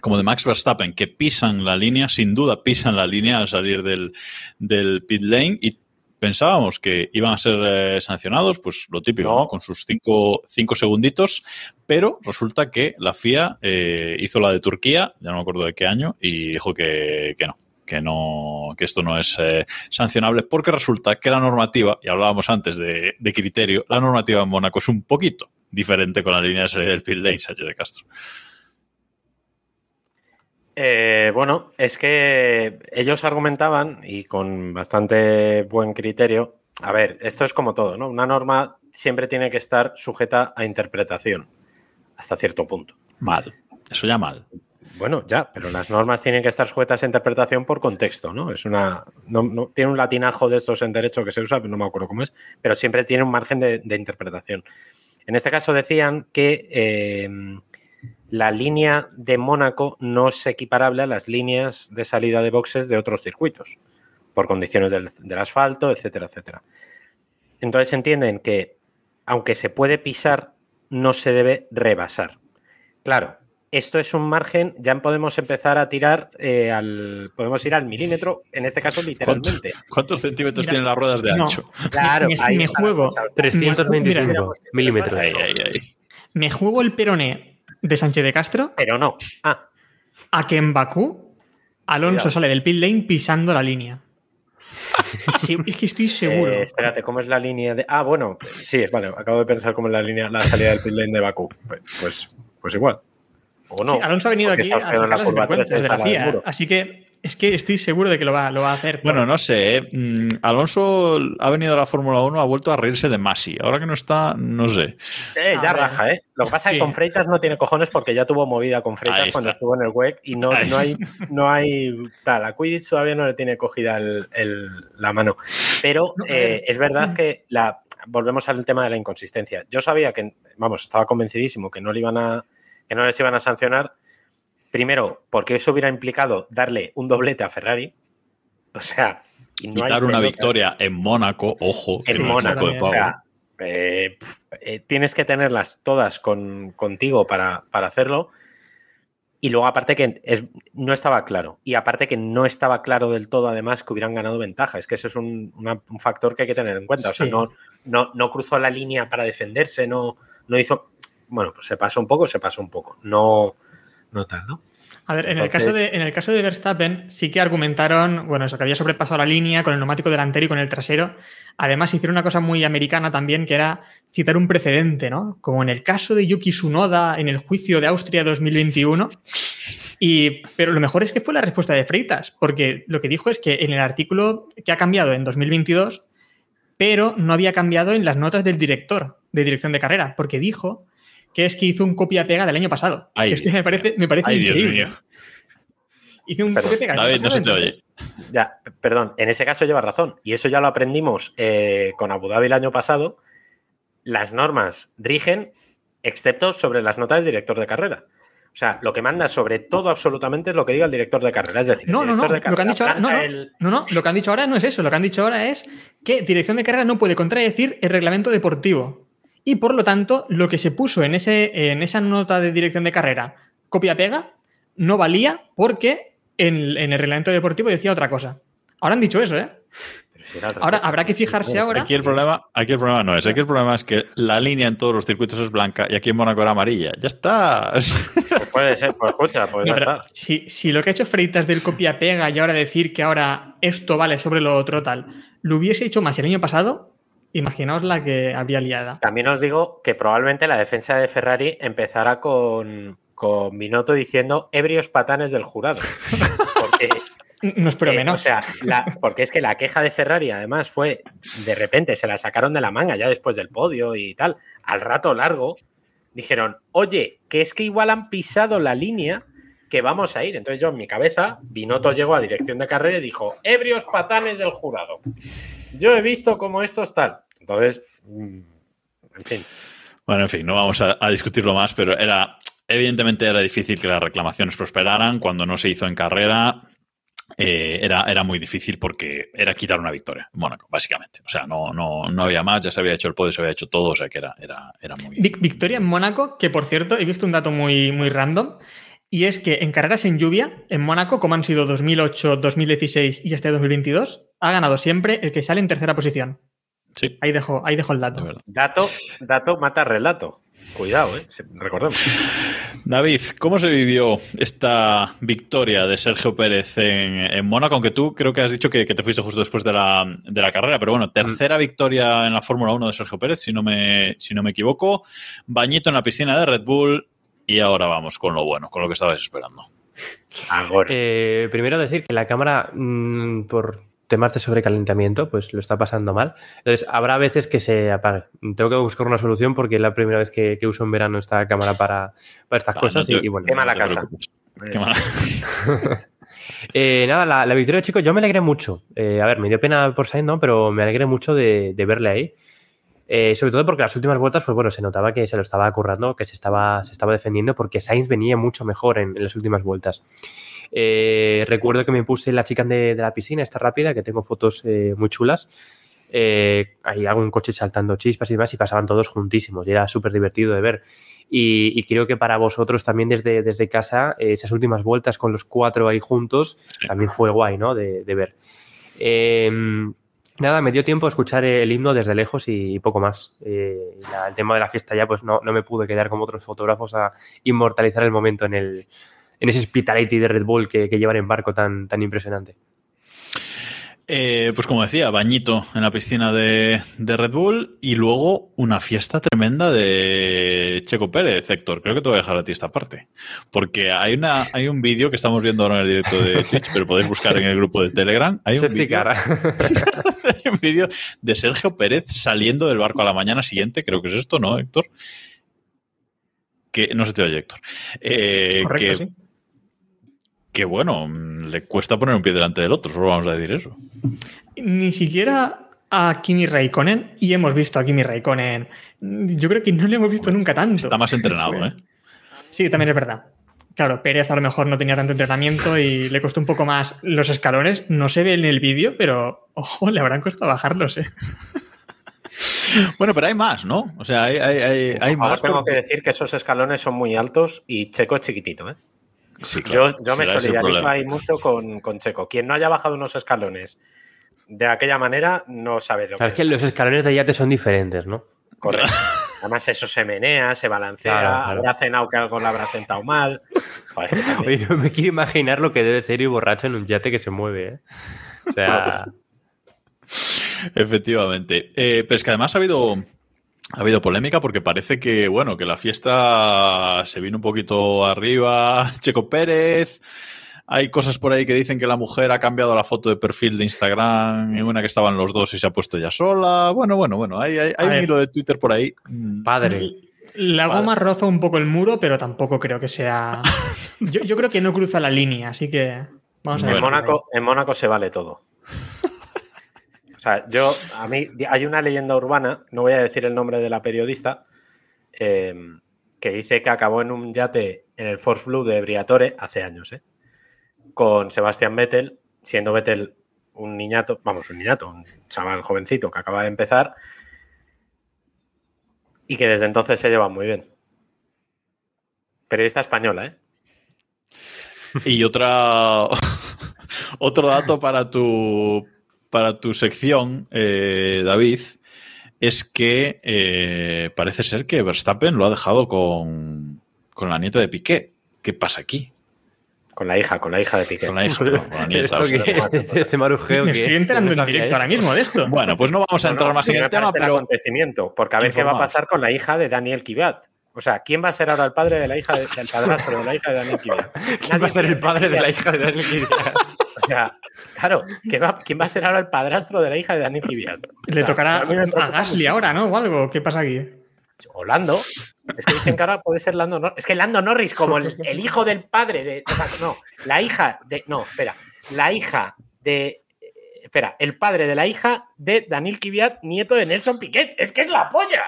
como de Max Verstappen, que pisan la línea, sin duda pisan la línea al salir del, del pit lane y pensábamos que iban a ser eh, sancionados, pues lo típico, no. ¿no? con sus cinco, cinco, segunditos, pero resulta que la FIA eh, hizo la de Turquía, ya no me acuerdo de qué año, y dijo que, que no, que no, que esto no es eh, sancionable, porque resulta que la normativa, y hablábamos antes de, de, criterio, la normativa en Mónaco es un poquito diferente con la línea de salida del pit lane, Sánchez de Castro. Eh, bueno, es que ellos argumentaban, y con bastante buen criterio, a ver, esto es como todo, ¿no? Una norma siempre tiene que estar sujeta a interpretación, hasta cierto punto. Mal, eso ya mal. Bueno, ya, pero las normas tienen que estar sujetas a interpretación por contexto, ¿no? Es una. No, no, tiene un latinajo de estos en derecho que se usa, no me acuerdo cómo es, pero siempre tiene un margen de, de interpretación. En este caso decían que. Eh, la línea de Mónaco no es equiparable a las líneas de salida de boxes de otros circuitos, por condiciones del, del, asfalto, etcétera, etcétera. Entonces entienden que, aunque se puede pisar, no se debe rebasar. Claro, esto es un margen, ya podemos empezar a tirar eh, al. Podemos ir al milímetro, en este caso literalmente. ¿Cuántos, cuántos centímetros Mira, tienen las ruedas de ancho? No, claro, me, ahí me juego 325 milímetros. Ahí, ahí, ahí. Me juego el peroné de Sánchez de Castro. Pero no. Ah. A que en Bakú Alonso Cuidado. sale del pit lane pisando la línea. <laughs> Sí, es que estoy seguro. Eh, espérate, ¿cómo es la línea de.? Ah, bueno, sí, vale, acabo de pensar cómo es la línea, la salida del pit lane de Bakú. Pues, pues igual. O no. Sí, Alonso ha venido aquí a sacar las de la FIA, así que es que estoy seguro de que lo va, lo va a hacer. Bueno, no sé. ¿eh? Mm, Alonso ha venido a la Fórmula 1, ha vuelto a reírse de Masi. Ahora que no está, no sé. Eh, ya raja, ¿eh? Lo que pasa es sí. que con Freitas no tiene cojones porque ya tuvo movida con Freitas cuando estuvo en el WEC y no, no hay, no hay tal. A Quidditch todavía no le tiene cogida el, el, la mano. Pero eh, es verdad que la, volvemos al tema de la inconsistencia. Yo sabía que, vamos, estaba convencidísimo que no, le iban a, que no les iban a sancionar Primero, porque eso hubiera implicado darle un doblete a Ferrari. O sea, y no dar una victoria en Mónaco, ojo. En Mónaco, o sea, eh, eh, tienes que tenerlas todas con, contigo para, para, hacerlo. Y luego, aparte, que es, no estaba claro. Y aparte, que no estaba claro del todo, además, que hubieran ganado ventaja. Es que ese es un, una, un factor que hay que tener en cuenta. O sea, sí. no, no, no, cruzó la línea para defenderse, no, no hizo. Bueno, pues se pasó un poco, se pasó un poco. No no tal, ¿no? A ver, en, el Entonces- caso de, en el caso de Verstappen, sí que argumentaron, bueno, eso, que había sobrepasado la línea con el neumático delantero y con el trasero. Además, hicieron una cosa muy americana también, que era citar un precedente, ¿no? Como en el caso de Yuki Tsunoda en el juicio de Austria 2021. Y, pero lo mejor es que fue la respuesta de Freitas, porque lo que dijo es que en el artículo que ha cambiado en 2022, pero no había cambiado en las notas del director de dirección de carrera, porque dijo que es que hizo un copia-pega del año pasado. Ay, Que esto me parece, me parece Ay, Dios increíble. mío. Hice un Perdón, copia-pega. David, no se te oye. Ya, perdón, en ese caso lleva razón. Y eso ya lo aprendimos eh, con Abu Dhabi el año pasado. Las normas rigen, excepto sobre las notas del director de carrera. O sea, lo que manda sobre todo absolutamente es lo que diga el director de carrera. Es decir, No, no, no. director de Lo que han carrera dicho ahora, no, planta no, el- no, no, Lo que han dicho ahora no es eso. Lo que han dicho ahora es que dirección de carrera no puede contradecir el reglamento deportivo. Y por lo tanto, lo que se puso en, ese, en esa nota de dirección de carrera, copia-pega, no valía porque en, en el reglamento deportivo decía otra cosa. Ahora han dicho eso, ¿eh? Ahora habrá que fijarse ahora. Aquí el problema, aquí el problema no es, aquí el problema es que la línea en todos los circuitos es blanca y aquí en Mónaco era amarilla. Ya está. Pues puede ser, pues escucha, pues No, ya pero está. si, si lo que ha hecho Freitas del copia-pega y ahora decir que ahora esto vale sobre lo otro tal, lo hubiese hecho más el año pasado, imaginaos la que habría liada. También os digo que probablemente la defensa de Ferrari empezará con, con Binotto diciendo ebrios patanes del jurado. <laughs> Porque, No espero eh, menos. o sea, la- porque es que la queja de Ferrari además fue de repente se la sacaron de la manga ya después del podio y tal. Al rato largo dijeron, oye, que es que igual han pisado la línea que vamos a ir. Entonces yo en mi cabeza, Binotto llegó a dirección de carrera y dijo, ebrios patanes del jurado. Yo he visto cómo esto es tal. Entonces, mm, en fin. Bueno, en fin, no vamos a, a discutirlo más, pero era, evidentemente era difícil que las reclamaciones prosperaran cuando no se hizo en carrera. eh, era, era muy difícil porque era quitar una victoria en Mónaco, básicamente. O sea, no, no, no había más, ya se había hecho el podio, se había hecho todo, o sea que era, era, era muy. Vic- Victoria en Mónaco, que por cierto, he visto un dato muy, muy random, y es que en carreras en lluvia, en Mónaco, como han sido 2008, 2016 y este 2022, ha ganado siempre el que sale en tercera posición. Sí, Ahí dejo, ahí dejo el dato. Dato, dato mata relato. Cuidado, ¿eh? Recordemos. David, ¿cómo se vivió esta victoria de Sergio Pérez en, en Mónaco? Aunque tú creo que has dicho que, que te fuiste justo después de la, de la carrera, pero bueno, tercera victoria en la Fórmula 1 de Sergio Pérez, si no, me, si no me equivoco. Bañito en la piscina de Red Bull y ahora vamos con lo bueno, con lo que estabas esperando. Ahora. Eh, primero decir que la cámara, mm, por temas de sobrecalentamiento, pues lo está pasando mal. Entonces, habrá veces que se apague. Tengo que buscar una solución porque es la primera vez que, que uso en verano esta cámara para, para estas Ah, cosas. no te- y, y bueno, Quema la No casa. Qué mala- <laughs> Eh, nada, la, la victoria, chicos, yo me alegré mucho. Eh, a ver, me dio pena por Sainz, ¿no? Pero me alegré mucho de, de verle ahí. Eh, sobre todo porque las últimas vueltas, pues bueno, se notaba que se lo estaba currando, que se estaba, se estaba defendiendo, porque Sainz venía mucho mejor en, en las últimas vueltas. Eh, recuerdo que me puse la chica de, de la piscina, esta rápida, que tengo fotos eh, muy chulas. Eh, hay algún coche saltando chispas y demás, y pasaban todos juntísimos, y era súper divertido de ver. Y, y creo que para vosotros también desde, desde casa, eh, esas últimas vueltas con los cuatro ahí juntos, también fue guay, ¿no? De, de ver. Nada, me dio tiempo a escuchar el himno desde lejos y, poco más. Eh, la- el tema de la fiesta ya, pues no, no me pude quedar como otros fotógrafos a inmortalizar el momento en, el, en ese hospitality de Red Bull que, que llevan en barco tan, tan impresionante. Eh, pues como decía, bañito en la piscina de, de Red Bull y luego una fiesta tremenda de Checo Pérez, Héctor. Creo que te voy a dejar a ti esta parte. Porque hay, una, hay un vídeo que estamos viendo ahora en el directo de Twitch, pero podéis buscar <laughs> en el grupo de Telegram. Hay un Safety vídeo car. hay <laughs> un <laughs> vídeo de Sergio Pérez saliendo del barco a la mañana siguiente, creo que es esto, ¿no, Héctor? Que no se te oye, Héctor. Eh, Correcto, que, sí. que bueno, le cuesta poner un pie delante del otro, solo vamos a decir eso. Ni siquiera a Kimi Raikkonen, y hemos visto a Kimi Raikkonen. Yo creo que no le hemos visto nunca tanto. Está más entrenado, <laughs> ¿eh? Sí, también es verdad. Claro, Pérez a lo mejor no tenía tanto entrenamiento y le costó un poco más los escalones. No se ve en el vídeo, pero ojo, le habrán costado bajarlos, ¿eh? <laughs> Bueno, pero hay más, ¿no? O sea, hay, hay, hay, hay Ahora más. tengo porque- que decir que esos escalones son muy altos y Checo es chiquitito, ¿eh? Sí, claro, yo, yo me solidarizo ahí mucho con, con Checo. Quien no haya bajado unos escalones de aquella manera no sabe lo Claro, es que que los escalones de yate son diferentes, ¿no? Correcto. <laughs> Además, eso se menea, se balancea, Claro, claro. habrá cenado que algo le habrá sentado mal. Joder, es que también- <laughs> Oye, no me quiero imaginar lo que debe ser ir borracho en un yate que se mueve, ¿eh? O sea, <laughs> Efectivamente. Eh, pero es que además ha habido, ha habido polémica porque parece que, bueno, que la fiesta se vino un poquito arriba. <laughs> Checo Pérez. Hay cosas por ahí que dicen que la mujer ha cambiado la foto de perfil de Instagram en una que estaban los dos y se ha puesto ella sola. Bueno, bueno, bueno. Hay, hay, hay A un hilo de Twitter por ahí. Mm, padre. La Vale. goma roza un poco el muro, pero tampoco creo que sea. <laughs> Yo, yo creo que no cruza la línea, así que vamos a ver. En Mónaco, en Mónaco se vale todo. <laughs> O sea, yo, a mí, hay una leyenda urbana, no voy a decir el nombre de la periodista, eh, que dice que acabó en un yate en el Force Blue de Briatore hace años, ¿eh? Con Sebastián Vettel, siendo Vettel un niñato, vamos, un niñato, un chaval jovencito que acaba de empezar y que desde entonces se lleva muy bien. Periodista española, ¿eh? Y otra <laughs> otro dato para tu para tu sección, eh, David, es que eh, parece ser que Verstappen lo ha dejado con, con la nieta de Piqué. ¿Qué pasa aquí? Con la hija, con la hija de Piqué. Con la hija, con. <laughs> Este, este marujeo Me que estoy es? enterando en directo ahora mismo de esto. <laughs> Bueno, pues no vamos a No, entrar no, más en el tema, pero acontecimiento, porque a ver qué va a pasar con la hija de Daniel Kiviat. O sea, ¿quién va a ser ahora el padre de la hija de- del padrastro de la hija de Daniel Kiviat? <laughs> ¿Quién va a ser el padre de la hija de Daniel Kiviat? O sea, claro, ¿quién va, quién va a ser ahora el padrastro de la hija de Daniel Kiviat? Le O sea, tocará a Gasly ahora, ¿no? O algo. ¿Qué pasa aquí? O Lando. Es que dicen que ahora puede ser Lando Norris. Es que Lando Norris, como el, el <laughs> hijo del padre de. o sea, no, la hija de. No, espera. La hija de. eh, Espera, el padre de la hija de Daniel Kiviat, nieto de Nelson Piquet. Es que es la polla.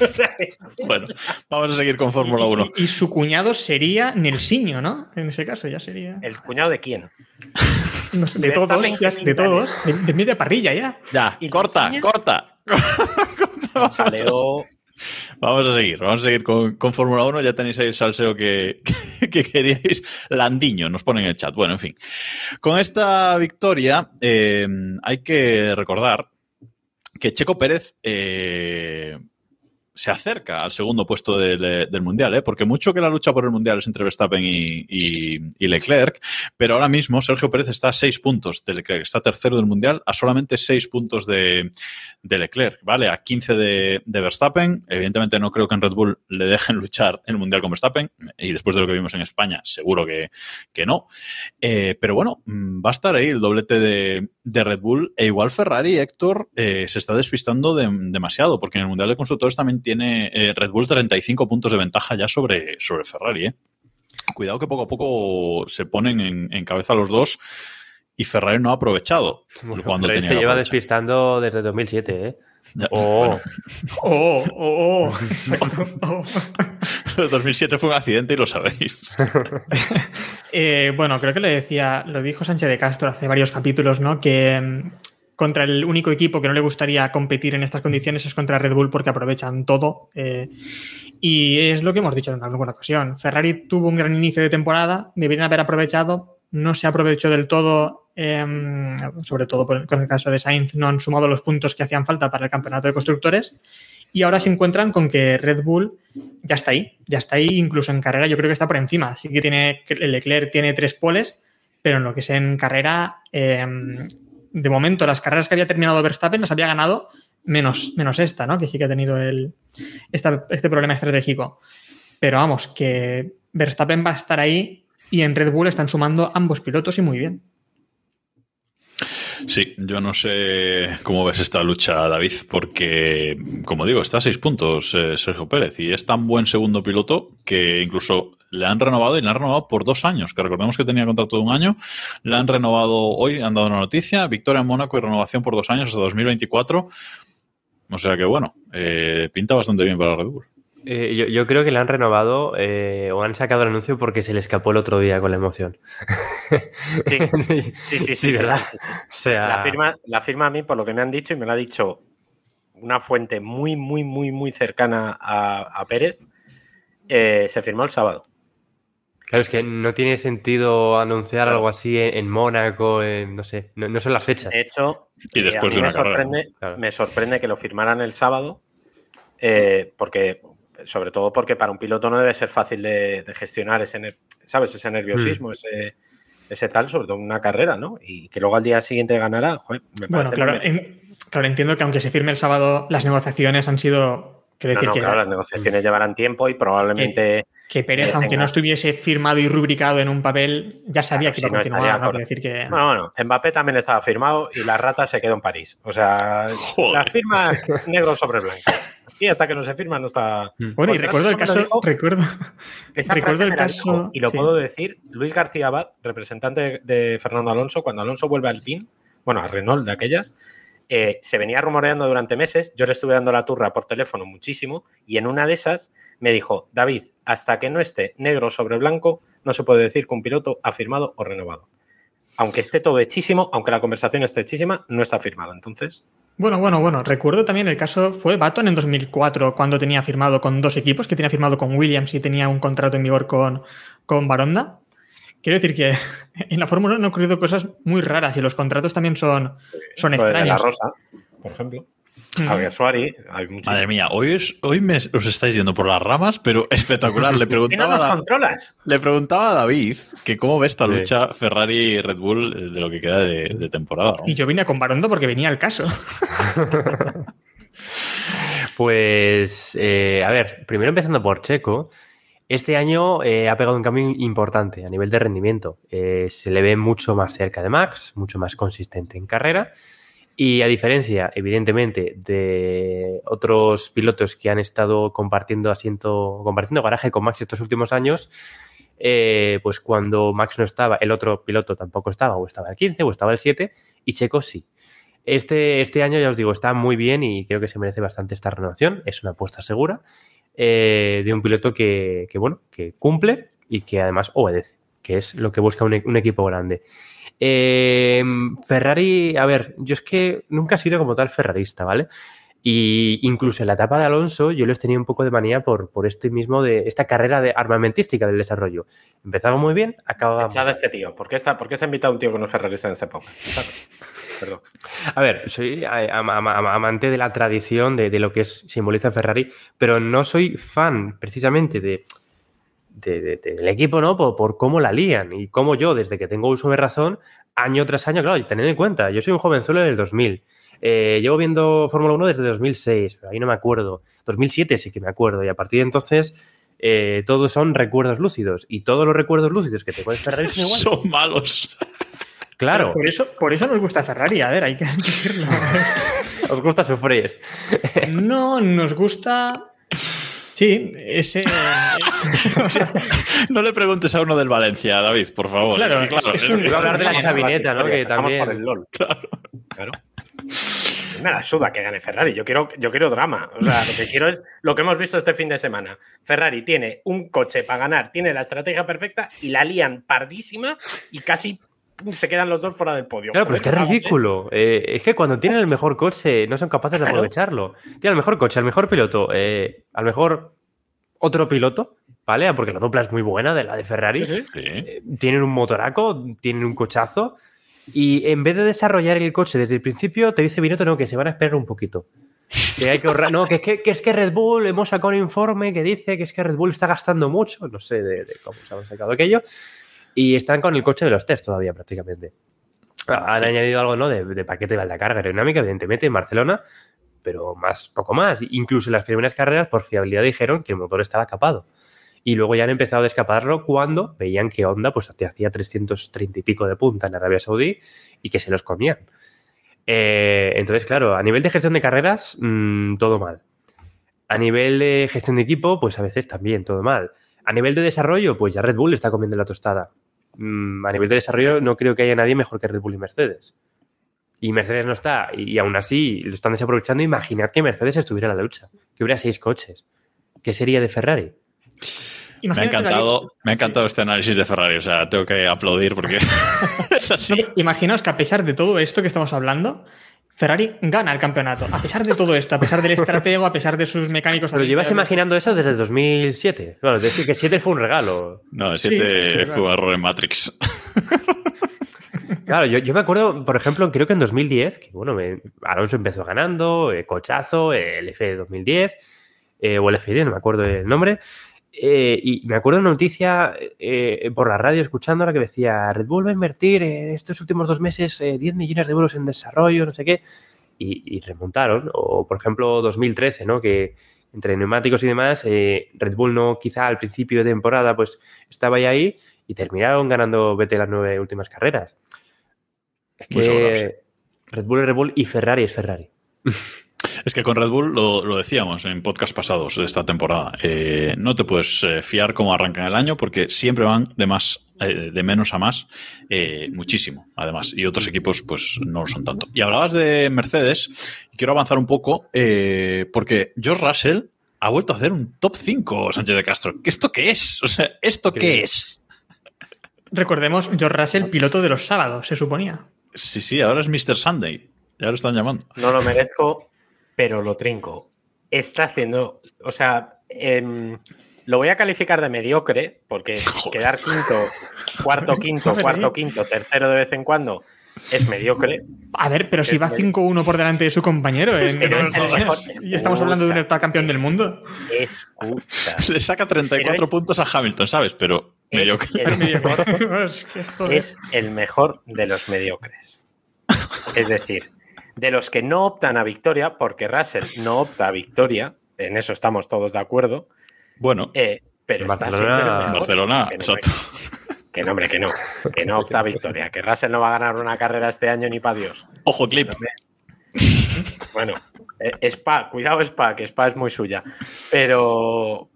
<laughs> Bueno, vamos a seguir con Fórmula 1. Y, y su cuñado sería Nelsinho, ¿no? En ese caso ya sería. ¿El cuñado de quién? No sé, de de todos, Verstappen, ya, ¿qué de todos. De, de media parrilla ya. Ya, ¿Y corta, Nelsinho? corta. <laughs> Jaleo. Vamos a seguir, vamos a seguir con, con Fórmula 1. Ya tenéis ahí el salseo que, <laughs> que queríais. Landiño, nos pone en el chat. Bueno, en fin. Con esta victoria, eh, hay que recordar que Checo Pérez eh, se acerca al segundo puesto del, eh, del Mundial, ¿eh? porque mucho que la lucha por el Mundial es entre Verstappen y, y- Leclerc, pero ahora mismo Sergio Pérez está a seis puntos de Leclerc, está tercero del Mundial, a solamente seis puntos de, de Leclerc, ¿vale? A 15 de, de Verstappen. Evidentemente no creo que en Red Bull le dejen <laughs> luchar el Mundial con Verstappen, y después de lo que vimos en España, seguro que, que no. Eh, pero bueno, mm, va a estar ahí el doblete de, de Red Bull, e igual Ferrari, Héctor, eh, se está despistando de- demasiado, porque en el Mundial de Constructores también tiene eh, Red Bull 35 puntos de ventaja ya sobre, sobre Ferrari, ¿eh? Cuidado que poco a poco se ponen en, en cabeza los dos y Ferrari no ha aprovechado Bueno, cuando tenía se lleva despistando desde 2007, ¿eh? Oh, Oh, oh, oh. Oh. bueno, 2007 fue un accidente y lo sabéis. <laughs> Eh, bueno, creo que le decía, lo dijo Sánchez de Castro hace varios capítulos, ¿no? Que mm, contra el único equipo que no le gustaría competir en estas condiciones es contra Red Bull porque aprovechan todo. eh, y es lo que hemos dicho en alguna ocasión. Ferrari tuvo un gran inicio de temporada, deberían haber aprovechado, no se aprovechó del todo, eh, sobre todo con el caso de Sainz, no han sumado los puntos que hacían falta para el campeonato de constructores. Y ahora se encuentran con que Red Bull ya está ahí, ya está ahí, incluso en carrera yo creo que está por encima. Sí que tiene, Leclerc tiene tres poles, pero en lo que es en carrera, eh, de momento las carreras que había terminado Verstappen las había ganado menos, menos esta, ¿no? Que sí que ha tenido el, este problema estratégico. Pero vamos, que Verstappen va a estar ahí y en Red Bull están sumando ambos pilotos y muy bien. Sí, yo no sé cómo ves esta lucha, David, porque, como digo, está a seis puntos eh, Sergio Pérez y es tan buen segundo piloto que incluso le han renovado y le han renovado por dos años, que recordemos que tenía contrato de un año, le han renovado hoy, han dado una noticia, victoria en Mónaco y renovación por dos años hasta 2024. O sea que, bueno, eh, pinta bastante bien para Red Bull. Eh, yo, yo creo que le han renovado eh, o han sacado el anuncio porque se le escapó el otro día con la emoción. <laughs> Sí, sí, <laughs> sí, sí, sí, ¿verdad? sí, sí, sí. O sea, La firma, la firma a mí, por lo que me han dicho, y me lo ha dicho una fuente muy, muy, muy, muy cercana a, a Pérez, eh, se firmó el sábado. claro, es que no tiene sentido anunciar algo así en, en Mónaco, en- no sé, no, no son las fechas. De hecho, Y después a de mí una me, carrera. sorprende, Claro. me sorprende que lo firmaran el sábado, eh, porque, sobre todo porque para un piloto no debe ser fácil de, de gestionar ese, ¿sabes? Ese nerviosismo, Mm. ese, ese tal, sobre todo en una carrera, ¿no? Y que luego al día siguiente joder, me Bueno, claro, en- claro, entiendo que aunque se firme el sábado, las negociaciones han sido. Quiero No, decir no, que, claro, las negociaciones llevarán tiempo y probablemente que Pérez, eh, aunque tenga- no estuviese firmado y rubricado en un papel, ya sabía Claro, que si iba a no continuar. ¿no? acorde. Quiero decir que. Bueno, bueno, Mbappé también estaba firmado y la rata se quedó en París. O sea, la firma negro sobre blanco. Y hasta que no se firma no está. Bueno, y recuerdo el caso. dijo- Recuerdo, <laughs> Esa recuerdo frase el caso. dijo, y lo sí. puedo decir, Luis García Abad, representante de, de Fernando Alonso, cuando Alonso vuelve al PIN, bueno, a Renault de aquellas, eh, se venía rumoreando durante meses, yo le estuve dando la turra por teléfono muchísimo, y en una de esas me dijo, David, hasta que no esté negro sobre blanco, no se puede decir que un piloto ha firmado o renovado. Aunque esté todo hechísimo, aunque la conversación esté hechísima, no está firmado. Entonces, Bueno, bueno, bueno. Recuerdo también el caso, fue Baton en 2004, cuando tenía firmado con dos equipos, que tenía firmado con Williams y tenía un contrato en vigor con, con Baronda. Quiero decir que <laughs> en la Fórmula 1 han ocurrido cosas muy raras y los contratos también son, son extraños. La Rosa, por ejemplo. Javier Suárez, hay. Madre mía, hoy, es- hoy me, os estáis yendo por las ramas, pero <laughs> espectacular. Le <laughs> ¿Y no preguntaba, nos a, controlas? le preguntaba a David que cómo ve esta Sí. lucha Ferrari y Red Bull eh, de lo que queda de, de temporada. ¿no? Y yo vine con Barondo porque venía al caso. <laughs> Pues, eh, a ver, primero empezando por Checo, este año eh, ha pegado un cambio importante a nivel de rendimiento. Eh, se le ve mucho más cerca de Max, mucho más consistente en carrera. Y a diferencia, evidentemente, de otros pilotos que han estado compartiendo asiento, compartiendo garaje con Max estos últimos años, eh, pues cuando Max no estaba, el otro piloto tampoco estaba, o estaba el 15 o estaba el 7, y Checo sí. Este, este año, ya os digo, está muy bien y creo que se merece bastante esta renovación. Es una apuesta segura eh, de un piloto que, que, bueno, que cumple y que además obedece, que es lo que busca un, un equipo grande. Eh, Ferrari, a ver, yo es que nunca he sido como tal ferrarista, ¿vale? Y incluso en la etapa de Alonso yo les tenía un poco de manía por, por este mismo de esta carrera de armamentística del desarrollo. Empezaba muy bien, acababa Echad a este tío. ¿Por qué, está, ¿Por qué se ha invitado un tío que no es ferrarista en ese podcast? Perdón. A ver, soy a- am- am- am- amante de la tradición de, de lo que es, simboliza Ferrari, pero no soy fan precisamente de, de- de- del equipo, ¿no? Por, por cómo la lían y cómo yo, desde que tengo uso de razón, año tras año, claro, y tened en cuenta, yo soy un jovenzuelo del 2000. Eh, llevo viendo Fórmula 1 desde 2006, pero ahí no me acuerdo. 2007 sí que me acuerdo, y a partir de entonces eh, todos son recuerdos lúcidos, y todos los recuerdos lúcidos que tengo de Ferrari. Son malos. Claro, Por eso, por eso nos gusta Ferrari, a ver, hay que decirlo. <laughs> os gusta sufrir. No, nos gusta. Sí, ese. <laughs> No le preguntes a uno del Valencia, David, por favor. Claro, Es que, claro, es un- hablar de la chavineta, ¿no? Que Estamos por también. el LOL. Claro. Me la suda que gane Ferrari. Yo quiero, yo quiero drama. O sea, lo que quiero es lo que hemos visto este fin de semana. Ferrari tiene un coche para ganar, tiene la estrategia perfecta y la lían pardísima y casi se quedan los dos fuera del podio. Claro, pero es que es ¿eh? ridículo. Eh, es que cuando tienen el mejor coche no son capaces de Claro. aprovecharlo. Tienen el mejor coche, el mejor piloto, eh, al mejor otro piloto, ¿vale? Porque la dupla es muy buena de la de Ferrari. Sí, sí. Sí. Eh, Tienen un motoraco, tienen un cochazo. Y en vez de desarrollar el coche desde el principio, te dice Binotto no, que se van a esperar un poquito. Que hay que ahorrar. No, que es que, que es que Red Bull, hemos sacado un informe que dice que es que Red Bull está gastando mucho. No sé de, de cómo se han sacado aquello. Y están con el coche de los test todavía, prácticamente. Han añadido algo, ¿no? De, de paquete de alta carga aerodinámica, evidentemente, en Barcelona, pero más, poco más. Incluso en las primeras carreras, por fiabilidad, dijeron que el motor estaba capado. Y luego ya han empezado a descaparlo cuando veían que Honda pues, te hacía 330 y pico de punta en Arabia Saudí y que se los comían. Eh, entonces, claro, a nivel de gestión de carreras, mm, todo mal. A nivel de gestión de equipo, pues a veces también todo mal. A nivel de desarrollo, pues ya Red Bull está comiendo la tostada. Mm, a nivel de desarrollo, no creo que haya nadie mejor que Red Bull y Mercedes. Y Mercedes no está, y, y aún así lo están desaprovechando. Imaginad que Mercedes estuviera en la lucha, que hubiera seis coches. ¿Qué sería de Ferrari? Me ha encantado, me ha encantado este análisis de Ferrari. O sea, tengo que aplaudir porque <laughs> es así. No, imaginaos que a pesar de todo esto que estamos hablando, Ferrari gana el campeonato. A pesar de todo esto, a pesar del estratego, a pesar de sus mecánicos. Pero llevas imaginando eso desde el 2007. Bueno, es decir, que 7 fue un regalo. No, el Sí, 7 claro. fue un error en Matrix. <laughs> Claro, yo, yo me acuerdo, por ejemplo, creo que en 2010, que bueno, me- Alonso empezó ganando, eh, cochazo, eh, el F de 2010, eh, o el FID, no me acuerdo el nombre. Eh, y me acuerdo de una noticia eh, por la radio escuchándola que decía Red Bull va a invertir en estos últimos dos meses eh, 10 millones de euros en desarrollo, no sé qué, y, y remontaron. O por ejemplo 2013, ¿no? Que entre neumáticos y demás, eh, Red Bull no quizá al principio de temporada pues estaba ya ahí y terminaron ganando vete las nueve últimas carreras. Es que Red Bull es Red Bull y Ferrari es Ferrari. <laughs> Es que con Red Bull lo, lo decíamos en podcast pasados de esta temporada. eh, no te puedes eh, fiar cómo arrancan el año porque siempre van de más, eh, de menos a más, eh, muchísimo, además. Y otros equipos, pues, no lo son tanto. Y hablabas de Mercedes, y quiero avanzar un poco, eh, porque George Russell ha vuelto a hacer un top 5, Sánchez de Castro. ¿Esto qué es? O sea, ¿esto qué es? Recordemos, George Russell, piloto de los sábados, se suponía. Sí, sí, ahora es Mr. Sunday. Ya lo están llamando. No lo merezco, pero lo trinco. Está haciendo, o sea, em, lo voy a calificar de mediocre, porque <laughs> Joder. quedar quinto, cuarto, <laughs> quinto, cuarto, quinto, tercero de vez en cuando es mediocre. A ver, pero si va que- 5-1 por delante de su compañero no es el mejor. y estamos hablando de un Escucha. hectocampeón del mundo. Escucha. <laughs> Le saca 34 Pero es- puntos a Hamilton, ¿sabes? Pero Es mediocre. el mejor es el mejor de los mediocres. Es decir, de los que no optan a victoria, porque Russell no opta a victoria, en eso estamos todos de acuerdo, Bueno, eh, pero está Barcelona- mejor. Barcelona, Que no, exacto. Que no, hombre, que no, que no opta a victoria, que Russell no va a ganar una carrera este año ni para Dios. Ojo, clip. Bueno, eh, Spa, cuidado Spa, que Spa es muy suya. Pero,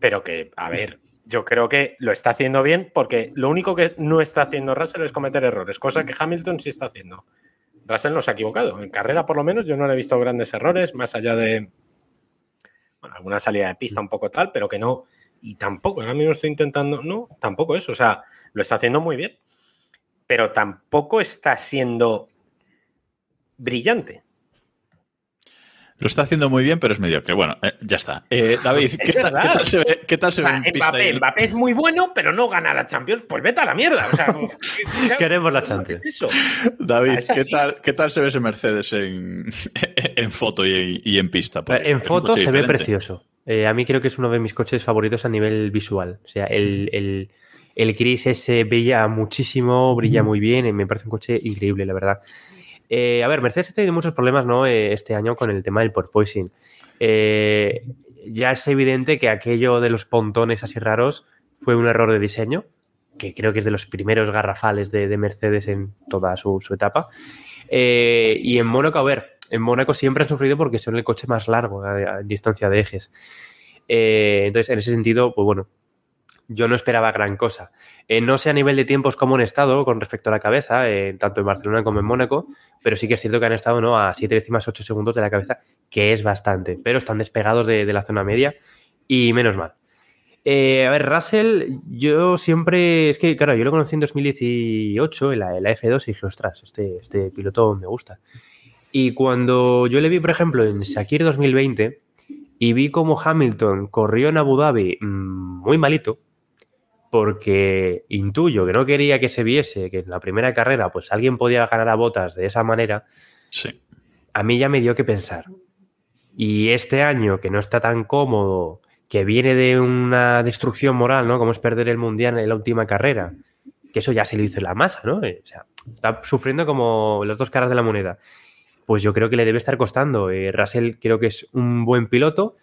pero que, a ver, yo creo que lo está haciendo bien porque lo único que no está haciendo Russell es cometer errores, cosa que Hamilton sí está haciendo. Russell no se ha equivocado. En carrera, por lo menos, yo no le he visto grandes errores, más allá de bueno, alguna salida de pista un poco tal, pero que no. Y tampoco, ahora mismo estoy intentando. No, tampoco eso. O sea, lo está haciendo muy bien. Pero tampoco está siendo brillante. Lo está haciendo muy bien, pero es mediocre. Bueno, eh, ya está. Eh, David, <laughs> ¿qué tal, verdad. qué tal se ve, qué tal se ve Va, en pista Mbappé, es muy bueno, pero no gana la Champions. Pues vete a la mierda. O sea, <laughs> Queremos la ¿qué Champions. es eso? David, es ¿qué tal, ¿qué tal se ve ese Mercedes en, <laughs> en foto y, y en pista? Porque En foto se ve precioso. Eh, a mí creo que es uno de mis coches favoritos a nivel visual. O sea, el, el, el gris ese brilla muchísimo, brilla muy bien. y me parece un coche increíble, la verdad. Eh, a ver, Mercedes ha tenido muchos problemas ¿no? Eh, este año con el tema del porpoising. Eh, ya es evidente que aquello de los pontones así raros fue un error de diseño, que creo que es de los primeros garrafales de, de Mercedes en toda su, etapa. Eh, y en Mónaco, a ver, en Mónaco siempre han sufrido porque son el coche más largo a, distancia de ejes. Entonces, en ese sentido, pues bueno, yo no esperaba gran cosa. Eh, no sé a nivel de tiempos cómo han estado con respecto a la cabeza, eh, tanto en Barcelona como en Mónaco, pero sí que es cierto que han estado ¿no? a 7 décimas 8 segundos de la cabeza, que es bastante, pero están despegados de, de la zona media y menos mal. Eh, a ver, Russell, yo siempre. Es que, claro, yo lo conocí en 2018 en la, en la F2 y dije, ostras, este, este piloto me gusta. Y cuando yo le vi, por ejemplo, en Shakir 2020 y vi cómo Hamilton corrió en Abu Dhabi mm, muy malito, porque intuyo que no quería que se viese que en la primera carrera pues alguien podía ganar a botas de esa manera, Sí. a mí ya me dio que pensar. Y este año, que no está tan cómodo, que viene de una destrucción moral, ¿no? Como es perder el mundial en la última carrera, que eso ya se lo hizo en la masa, ¿no? Eh, O sea, está sufriendo como las dos caras de la moneda. Pues yo creo que le debe estar costando. Eh, Russell creo que es un buen piloto.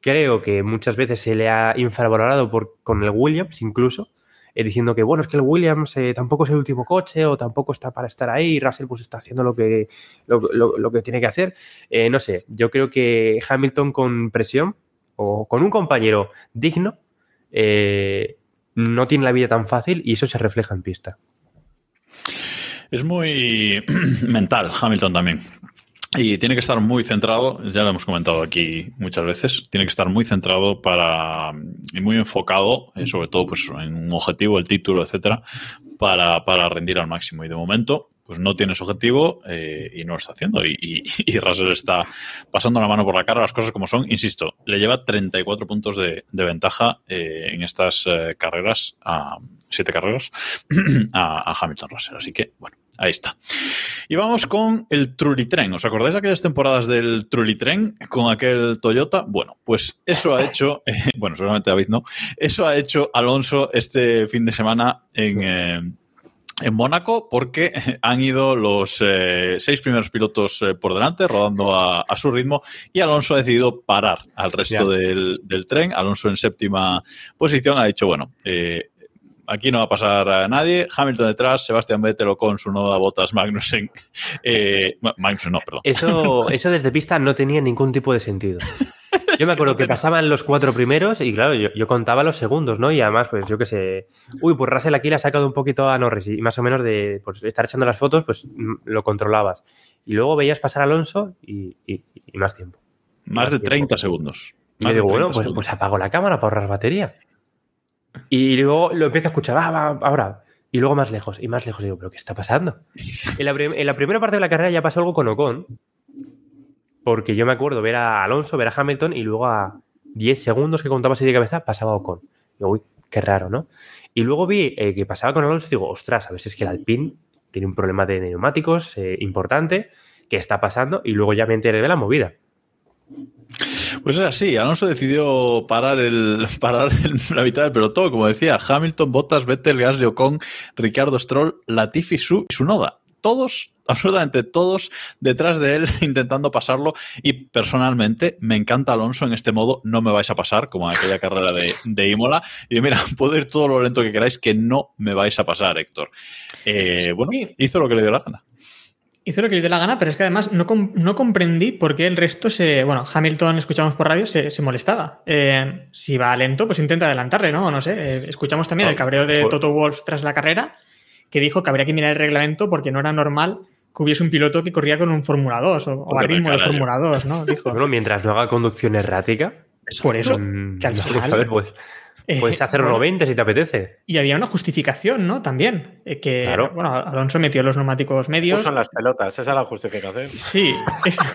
Creo que muchas veces se le ha infravalorado con el Williams, incluso, eh, diciendo que, bueno, es que el Williams eh, tampoco es el último coche o tampoco está para estar ahí. Russell pues está haciendo lo que, lo, que tiene que hacer. Eh, no sé, yo creo que Hamilton con presión o con un compañero digno no tiene la vida tan fácil y eso se refleja en pista. Es muy <clears throat> mental, Hamilton también. Y tiene que estar muy centrado, ya lo hemos comentado aquí muchas veces, tiene que estar muy centrado para y muy enfocado, eh, sobre todo pues, en un objetivo, el título, etcétera, para, para rendir al máximo. Y de momento, pues no tiene ese objetivo eh, y no lo está haciendo. Y, y, y Russell está pasando la mano por la cara, las cosas como son. Insisto, le lleva 34 puntos de, de ventaja eh, en estas eh, carreras, a, siete carreras, <clears throat> a, a Hamilton Russell. Así que, bueno, Ahí está. Y vamos con el Trulitren. ¿Os acordáis de aquellas temporadas del Trulitren con aquel Toyota? Bueno, pues eso ha hecho, <laughs> eh, bueno, seguramente David no, eso ha hecho Alonso este fin de semana en, eh, en Mónaco porque han ido los eh, seis primeros pilotos eh, por delante, rodando a, a su ritmo, y Alonso ha decidido parar al resto del, del tren. Alonso en séptima posición ha dicho, bueno, eh, aquí no va a pasar a nadie. Hamilton detrás, Sebastián Vettel con su noda botas Magnussen. <laughs> Eh, Ma- Magnussen, no, perdón. Eso, eso desde pista no tenía ningún tipo de sentido. <laughs> Yo me acuerdo que pasaban los cuatro primeros y claro, yo, yo contaba los segundos, ¿no? Y además, pues yo qué sé, uy, pues Russell aquí le ha sacado un poquito a Norris y más o menos de pues, estar echando las fotos, pues mm, lo controlabas. Y luego veías pasar a Alonso y, y- y más tiempo. Más de tiempo. 30 segundos. Y yo digo, bueno, 30 pues, pues apago la cámara para ahorrar batería. Y luego lo empiezo a escuchar, va, va, ahora. Y luego más lejos, y más lejos. Digo, ¿pero qué está pasando? En la, primera parte de la carrera ya pasó algo con Ocon. Porque yo me acuerdo ver a Alonso, ver a Hamilton y luego a 10 segundos que contaba así de cabeza pasaba Ocon. Digo, uy, qué raro, ¿no? Y luego vi eh, que pasaba con Alonso y digo, ostras, a si es que el Alpine tiene un problema de neumáticos eh, importante. ¿Qué está pasando? Y luego ya me enteré de la movida. Pues es así, Alonso decidió parar, el, <laughs> parar el- la mitad del pelotón, como decía, Hamilton, Bottas, Vettel, Gasly, Ocon, Ricardo Stroll, Latifi Su y Sunoda. Todos, <laughs> absolutamente todos, detrás de él <laughs> intentando pasarlo. Y personalmente me encanta Alonso en este modo, no me vais a pasar, como en aquella carrera de, de Imola. Y mira, puedo ir todo lo lento que queráis, que no me vais a pasar, Héctor. Eh, bueno, hizo lo que le dio la gana. Hizo lo que le dio la gana, pero es que además no, com- no comprendí por qué el resto se. Bueno, Hamilton, escuchamos por radio, se, se molestaba. Eh, si va lento, pues intenta adelantarle, ¿no? No sé. eh, escuchamos también el cabreo de Por- Toto Wolff tras la carrera, que dijo que habría que mirar el reglamento porque no era normal que hubiese un piloto que corría con un Fórmula 2 o, o a Porque me ritmo de. Fórmula 2, ¿no? Dijo. Bueno, mientras no haga conducción errática, Por eso, mm, que al final- ver, pues, puedes hacer bueno, 90 si te apetece. Y había una justificación, ¿no? También. eh, que, Claro. bueno, Alonso metió los neumáticos medios. Puso en las pelotas, esa es la justificación. Sí, es- <laughs>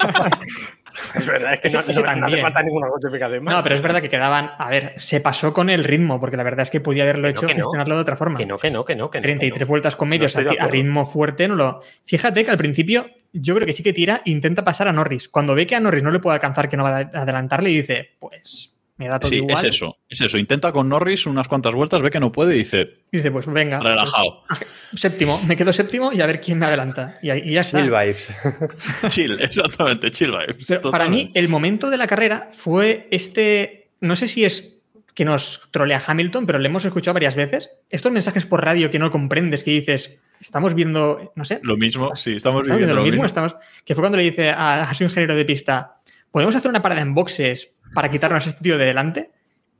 Es verdad, es que no, no- no hace también. falta ninguna justificación más. No, pero es verdad que quedaban. A ver, se pasó con el ritmo, porque la verdad es que podía haberlo Que hecho que gestionarlo de otra forma. Que no, que no, que no. Que no, que 33 no. vueltas con medios a, ritmo fuerte, no lo. Fíjate que al principio yo creo que sí que tira, intenta pasar a Norris. Cuando ve que a Norris no le puede alcanzar, que no va a adelantarle, y dice, pues me da todo Sí, igual. es eso, es eso. Intenta con Norris unas cuantas vueltas, ve que no puede y dice, Y dice, pues venga. relajado. pues, <laughs> séptimo, me quedo séptimo y a ver quién me adelanta. Y, ya está. Chill vibes. <laughs> Chill, exactamente, chill vibes. Pero para mí, el momento de la carrera fue este. No sé si es que nos trolea Hamilton, pero le hemos escuchado varias veces. Estos mensajes por radio que no comprendes, que dices, estamos viendo, no sé. Lo mismo, sí, estamos estamos viviendo lo mismo. Estamos, que fue cuando le dice a, a su ingeniero de pista, ¿podemos hacer una parada en boxes para quitarnos este tío de delante?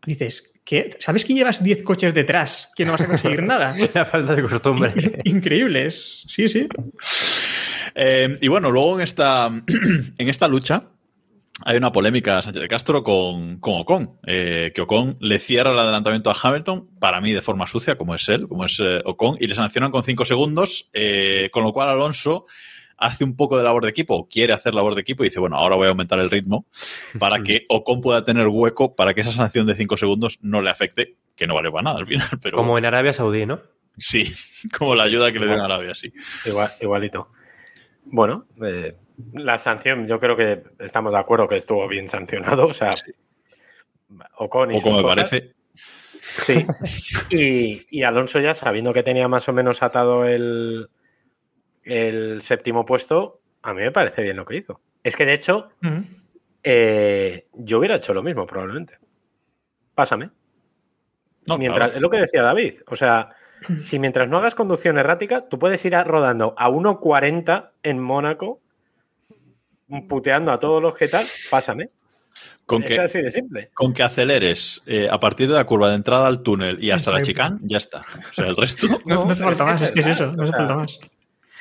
Dices, ¿qué? ¿Sabes que llevas 10 coches detrás que no vas a conseguir <laughs> nada? La falta de costumbre. Increíble, es- sí, sí. Eh, y bueno, luego en esta, <clears throat> en esta lucha hay una polémica Sánchez de Castro con, con Ocon, eh, que Ocon le cierra el adelantamiento a Hamilton, para mí de forma sucia, como es él, como es eh, Ocon, y le sancionan con 5 segundos, eh, con lo cual Alonso hace un poco de labor de equipo, quiere hacer labor de equipo y dice, bueno, ahora voy a aumentar el ritmo para que <laughs> Ocon pueda tener hueco para que esa sanción de 5 segundos no le afecte, que no vale para nada al final, pero Como en Arabia Saudí, ¿no? sí, como la ayuda que le dio a Arabia, sí. Igual- igualito. Bueno, eh, la sanción, yo creo que estamos de acuerdo que estuvo bien sancionado. O sea, Ocon y O como me cosas. parece, Sí. <laughs> Y, y Alonso ya sabiendo que tenía más o menos atado el, el séptimo puesto, a mí me parece bien lo que hizo. Es que de hecho, eh, yo hubiera hecho lo mismo probablemente. Pásame. no, mientras, claro. Es lo que decía David. O sea, si mientras no hagas conducción errática, tú puedes ir a- rodando a 1.40 en Mónaco, puteando a todos los que tal, pásame. con Es que, así de simple. con que aceleres eh, a partir de la curva de entrada al túnel y hasta la chicane, ya está. O sea, el resto. <laughs> No, no hace falta más, es que es eso, no o hace sea, falta más.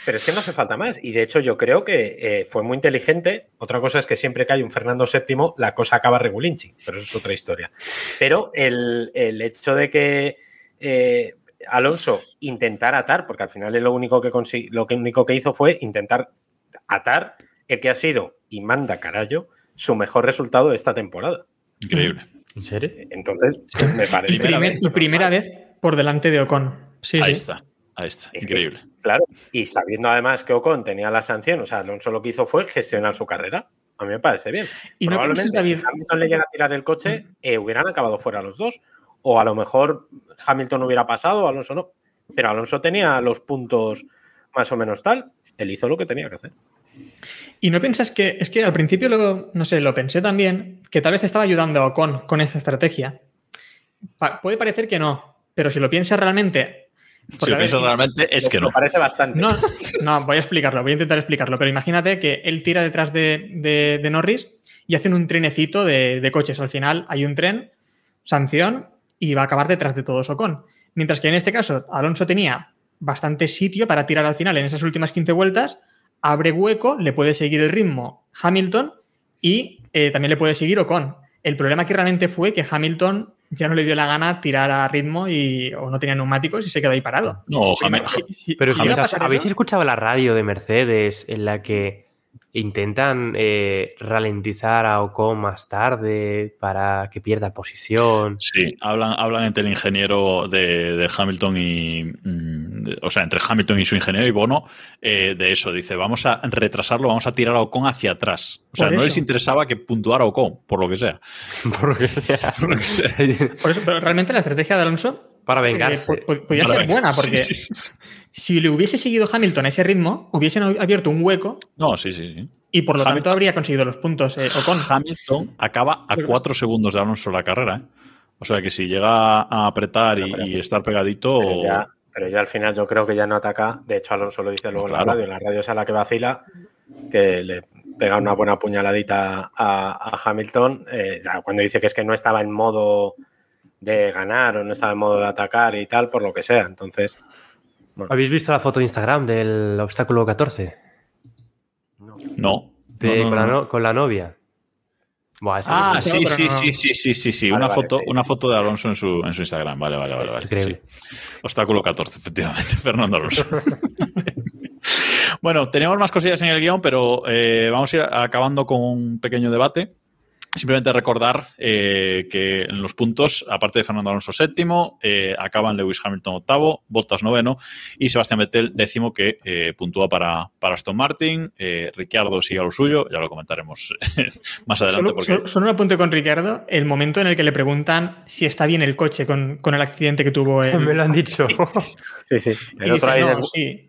Pero es que no hace falta más. Y de hecho, yo creo que eh, fue muy inteligente. Otra cosa es que siempre que hay un Fernando VII, la cosa acaba regulinchi. Pero eso es otra historia. Pero el, el hecho de que eh, Alonso intentara atar, porque al final es lo único que consi- lo que único que hizo fue intentar atar el que ha sido, y manda carayo, su mejor resultado de esta temporada. Increíble. ¿En serio? Entonces, me parece. <laughs> Y, primer- y primera vez por delante de Ocon. Sí, Ahí sí. está. Ahí está, Es que- increíble. Claro, y sabiendo además que Ocon tenía la sanción, o sea, Alonso lo que hizo fue gestionar su carrera. A mí me parece bien. Y no Probablemente David, si Hamilton le llega a tirar el coche, eh, hubieran acabado fuera los dos. O a lo mejor Hamilton hubiera pasado, Alonso no. Pero Alonso tenía los puntos más o menos tal. Él hizo lo que tenía que hacer. ¿Y no piensas que, es que al principio, lo, no sé, lo pensé también, que tal vez estaba ayudando a Ocon con esta estrategia? Pa- puede parecer que no, pero si lo piensas realmente... Si lo pienso realmente, es que Me no. parece bastante. No, no, voy a explicarlo, voy a intentar explicarlo, pero imagínate que él tira detrás de, de- de Norris y hacen un trenecito de, de coches. Al final hay un tren, sanción, y va a acabar detrás de todos Ocon. Mientras que en este caso Alonso tenía bastante sitio para tirar al final en esas últimas 15 vueltas, abre hueco, le puede seguir el ritmo Hamilton y eh, también le puede seguir Ocon. El problema que realmente fue que Hamilton ya no le dio la gana tirar a ritmo y, o no tenía neumáticos y se quedó ahí parado. No, si- si- Pero si a habéis, pasar ¿habéis eso- escuchado la radio de Mercedes en la que intentan eh, ralentizar a Ocon más tarde para que pierda posición? Sí, hablan, hablan entre el ingeniero de, de Hamilton y. mm, de- o sea, entre Hamilton y su ingeniero y Bono, eh, de eso. Dice, vamos a retrasarlo, vamos a tirar a Ocon hacia atrás. O sea, no eso. les interesaba que puntuara Ocon, por lo que sea. <laughs> Por lo que sea. <laughs> Por lo que sea. Por eso, pero realmente la estrategia de Alonso Para eh, vengarse. po- po- podía Para ser buena, porque Sí, sí, sí. si le hubiese seguido Hamilton a ese ritmo, hubiesen abierto un hueco No, sí, sí, sí. y por lo Hamilton- tanto habría conseguido los puntos eh, Ocon. Hamilton acaba a Pero- cuatro segundos de Alonso la carrera. ¿eh? O sea que si llega a apretar y, estar pegadito. Pero ya, pero ya al final yo creo que ya no ataca. De hecho, Alonso lo dice luego en Claro. la radio. La radio es a la que vacila, que le pega una buena puñaladita a, a Hamilton. eh, ya cuando dice que es que no estaba en modo de ganar o no estaba en modo de atacar y tal, por lo que sea. Entonces, ¿Habéis visto la foto de Instagram del obstáculo 14? No. De- No, no, con, la no. no- con la novia. Buah, esa Ah, sí, sí, no. sí, sí, sí, sí, sí. Vale, una, vale, foto, sí, sí. una foto de Alonso en su, en su Instagram. Vale, vale, vale. Vale. Obstáculo 14, efectivamente. <laughs> Fernando Alonso. <laughs> bueno, teníamos más cosillas en el guion, pero eh, vamos a ir acabando con un pequeño debate. Simplemente recordar eh, que en los puntos, aparte de Fernando Alonso séptimo, eh, acaban Lewis Hamilton octavo, Bottas noveno y Sebastián Vettel décimo que eh, puntúa para, para Aston Martin. Eh, Ricciardo sigue a lo suyo, ya lo comentaremos <laughs> más adelante. Solo, porque... solo- solo un apunte con Ricardo, el momento en el que le preguntan si está bien el coche con, con el accidente que tuvo <laughs> el... Me lo han dicho. sí, sí. El otro dice, ahí "No, es- sí,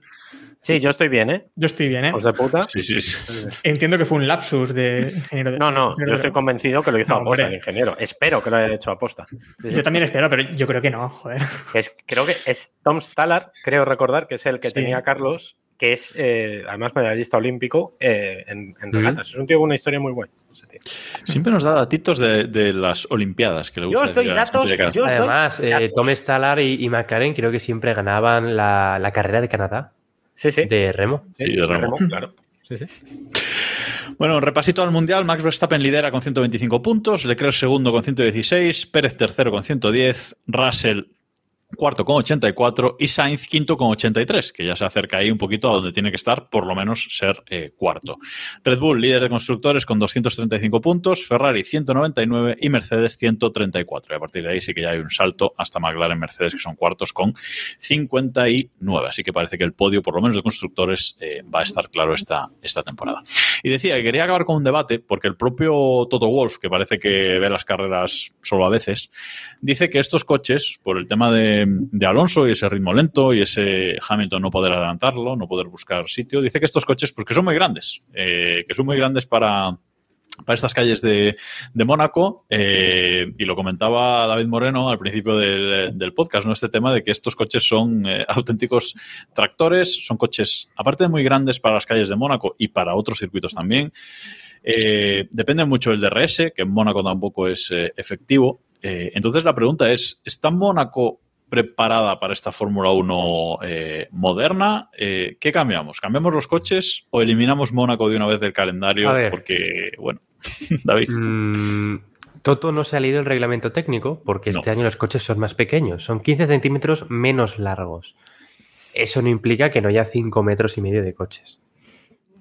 Sí, yo estoy bien, ¿eh? yo estoy bien, ¿eh? Os de puta. Sí, sí, sí. Entiendo que fue un lapsus de ingeniero de... No, no, ingeniero yo de- estoy convencido que lo hizo No, a el ingeniero. Espero que lo haya hecho a aposta. Sí, sí. Yo también espero, pero yo creo que no, joder. Es- creo que es Tom Stallard, creo recordar, que es el que Sí. tenía Carlos, que es eh, además medallista olímpico eh, en, regatas. Es un tío con una historia muy buena. ese tío. Siempre nos da datitos de, de las Olimpiadas. Que le Yo gusta os doy la datos, yo Además, eh, datos. Tom Stallard y, y McLaren creo que siempre ganaban la, la carrera de Canadá Sí, sí. de remo. Sí, de remo. claro. Bueno, repasito al Mundial. Max Verstappen lidera con 125 puntos, Leclerc segundo con 116, Pérez tercero con 110, Russell cuarto con 84 y Sainz quinto con 83, que ya se acerca ahí un poquito a donde tiene que estar, por lo menos ser eh, cuarto. Red Bull, líder de constructores con 235 puntos, Ferrari 199 y Mercedes 134. Y a partir de ahí sí que ya hay un salto hasta McLaren Mercedes, que son cuartos con 59. Así que parece que el podio, por lo menos de constructores, eh, va a estar claro esta, esta temporada. Y decía que quería acabar con un debate, porque el propio Toto Wolf, que parece que ve las carreras solo a veces, dice que estos coches, por el tema de, de Alonso y ese ritmo lento y ese Hamilton no poder adelantarlo, no poder buscar sitio, dice que estos coches, pues que son muy grandes, eh, que son muy grandes para, para estas calles de, de Mónaco, eh, y lo comentaba David Moreno al principio del, del podcast, ¿no? Este tema de que estos coches son eh, auténticos tractores, son coches, aparte de muy grandes para las calles de Mónaco y para otros circuitos también. Eh, depende mucho del DRS, que en Mónaco tampoco es efectivo. Entonces la pregunta es, ¿está Mónaco preparada para esta Fórmula 1 eh, moderna? Eh, ¿Qué cambiamos? ¿Cambiamos los coches o eliminamos Mónaco de una vez del calendario? Porque, bueno, <laughs> David. Mm, Toto no se ha leído el reglamento técnico porque No. este año los coches son más pequeños, son 15 centímetros menos largos. Eso no implica que no haya 5 metros y medio de coches,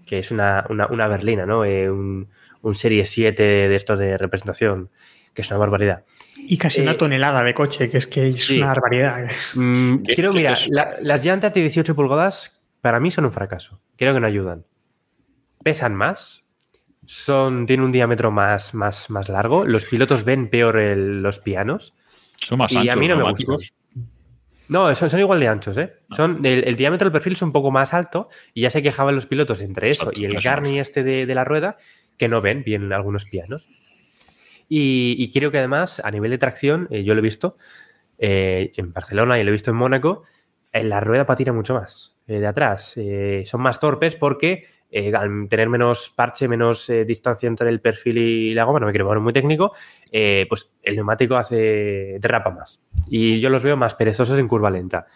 que es una, una- una berlina, ¿no? Eh, un, un Serie 7 de estos de representación que es una barbaridad. Y casi una Eh, tonelada de coche, que es que es sí. una barbaridad. Mm, ¿Qué- creo, qué mira, es? la- las llantas de 18 pulgadas para mí son un fracaso. Creo que no ayudan. Pesan más, son, tienen un diámetro más, más, más largo, los pilotos ven peor el- los pianos. Son más Y a anchos, mí no me neumáticos. No, son, son igual de anchos, ¿eh? Son, el, el diámetro del perfil es un poco más alto y ya se quejaban los pilotos entre eso Exacto, y el Garni este de, de la rueda que no ven bien algunos pianos. Y, creo que además, a nivel de tracción, eh, yo lo he visto eh, en Barcelona y lo he visto en Mónaco, en la rueda patina mucho más eh, de atrás. Eh, son más torpes porque eh, al tener menos parche, menos eh, distancia entre el perfil y la goma, no me quiero poner muy técnico, eh, pues el neumático hace derrapa más. Y yo los veo más perezosos en curva lenta.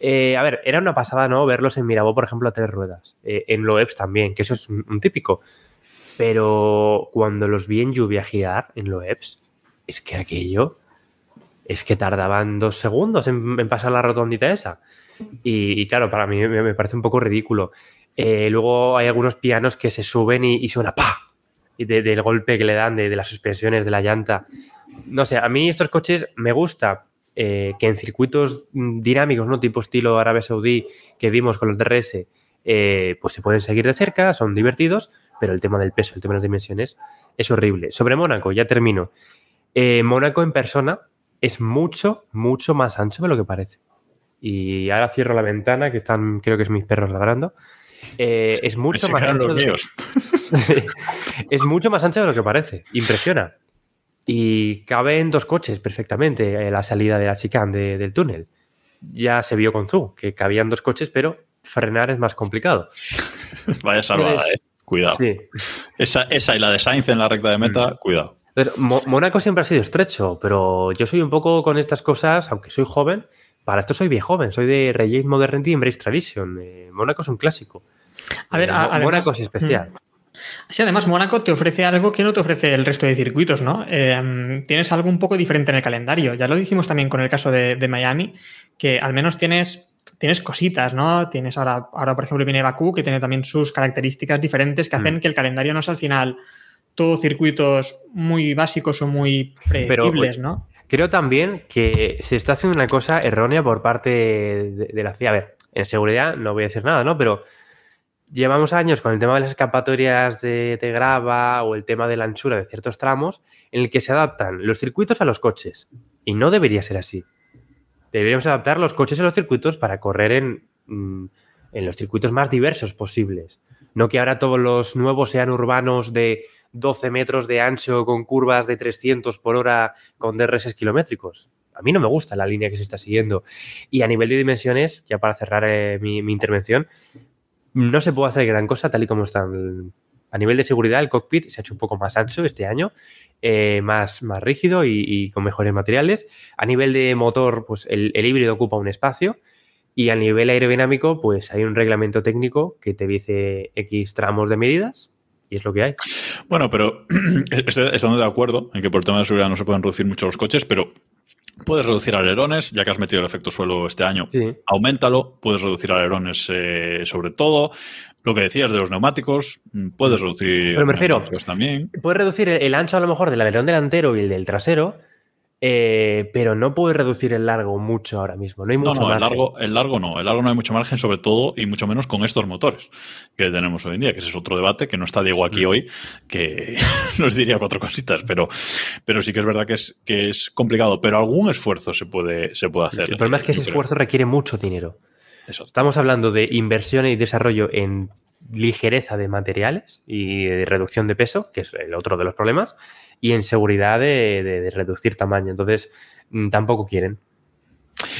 Eh, a ver, era una pasada, ¿no? Verlos en Mirabó, por ejemplo, a tres ruedas. Eh, en Loebs también, que eso es un típico. Pero cuando los vi en lluvia girar en Loebs, es que aquello es que tardaban dos segundos en, pasar la rotondita esa. Y, claro, para mí me, parece un poco ridículo. Eh, luego hay algunos pianos que se suben y, suena ¡pa! Y de- del golpe que le dan, de, de las suspensiones, de la llanta. No sé, a mí estos coches me gusta eh, que en circuitos dinámicos, ¿no? Tipo estilo Arabia Saudí que vimos con los DRS, eh, pues se pueden seguir de cerca, son divertidos, pero el tema del peso, el tema de las dimensiones, es horrible. Sobre Mónaco, ya termino. Eh, Mónaco en persona es mucho, mucho más ancho de lo que parece. Y ahora cierro la ventana, que están, creo que es mis perros ladrando. Eh, es mucho más ancho. los de- míos. <laughs> es mucho más ancho de lo que parece. Impresiona. Y cabe en dos coches perfectamente la salida de la chicane de- del túnel. Ya se vio con Zu, que cabían dos coches, pero frenar es más complicado. <laughs> Vaya salvada, Entonces, eh. Cuidado. Sí. Esa, esa y la de Sainz en la recta de meta, cuidado. Pero Mo- Mónaco siempre ha sido estrecho, pero yo soy un poco con estas cosas, aunque soy joven, para esto soy viejo joven, soy de Regate Modernity y Embrace Tradition. Eh, Mónaco es un clásico. A ver, Eh, a- Mo- además- Mónaco es especial. Sí, además Mónaco te ofrece algo que no te ofrece el resto de circuitos, ¿no? Eh, tienes algo un poco diferente en el calendario. Ya lo dijimos también con el caso de, de Miami, que al menos tienes, tienes cositas, ¿no? Tienes ahora, ahora, por ejemplo, viene Bakú, que tiene también sus características diferentes que hacen Mm. que el calendario no sea al final todos circuitos muy básicos o muy predecibles, ¿no? Creo también que se está haciendo una cosa errónea por parte de, de la FIA. A ver, en seguridad no voy a decir nada, ¿no? Pero llevamos años con el tema de las escapatorias de, de grava o el tema de la anchura de ciertos tramos en el que se adaptan los circuitos a los coches. Y no debería ser así. Deberíamos adaptar los coches a los circuitos para correr en, mm, en los circuitos más diversos posibles. No que ahora todos los nuevos sean urbanos de 12 metros de ancho con curvas de 300 por hora con DRS kilométricos. A mí no me gusta la línea que se está siguiendo. Y a nivel de dimensiones, ya para cerrar eh, mi, mi intervención, no se puede hacer gran cosa tal y como están. A nivel de seguridad, el cockpit se ha hecho un poco más ancho este año, eh, más, más rígido y, y con mejores materiales. A nivel de motor, pues el, el híbrido ocupa un espacio. Y a nivel aerodinámico, pues hay un reglamento técnico que te dice X tramos de medidas y es lo que hay. Bueno, pero <clears throat> estoy estando de acuerdo en que por tema de seguridad no se pueden reducir mucho los coches, pero puedes reducir alerones, ya que has metido el efecto suelo este año. Sí. Aumentalo, puedes reducir alerones eh, sobre todo. Lo que decías de los neumáticos, mm, puedes reducir Pero me refiero- también. Puedes reducir el, el ancho a lo mejor del alerón delantero y el del trasero, eh, pero no puedes reducir el largo mucho ahora mismo. No hay No, mucho no, el margen. largo, el largo no. El largo no hay mucho margen, sobre todo y mucho menos con estos motores que tenemos hoy en día, que ese es otro debate, que no está Diego Mm. aquí hoy, que <laughs> nos diría cuatro cositas, pero, pero sí que es verdad que es, que es complicado, pero algún esfuerzo se puede, se puede hacer. El problema es que ese esfuerzo requiere mucho dinero. Eso. Estamos hablando de inversión y desarrollo en ligereza de materiales y de reducción de peso, que es el otro de los problemas, y en seguridad de, de- de reducir tamaño. Entonces, mm, tampoco quieren.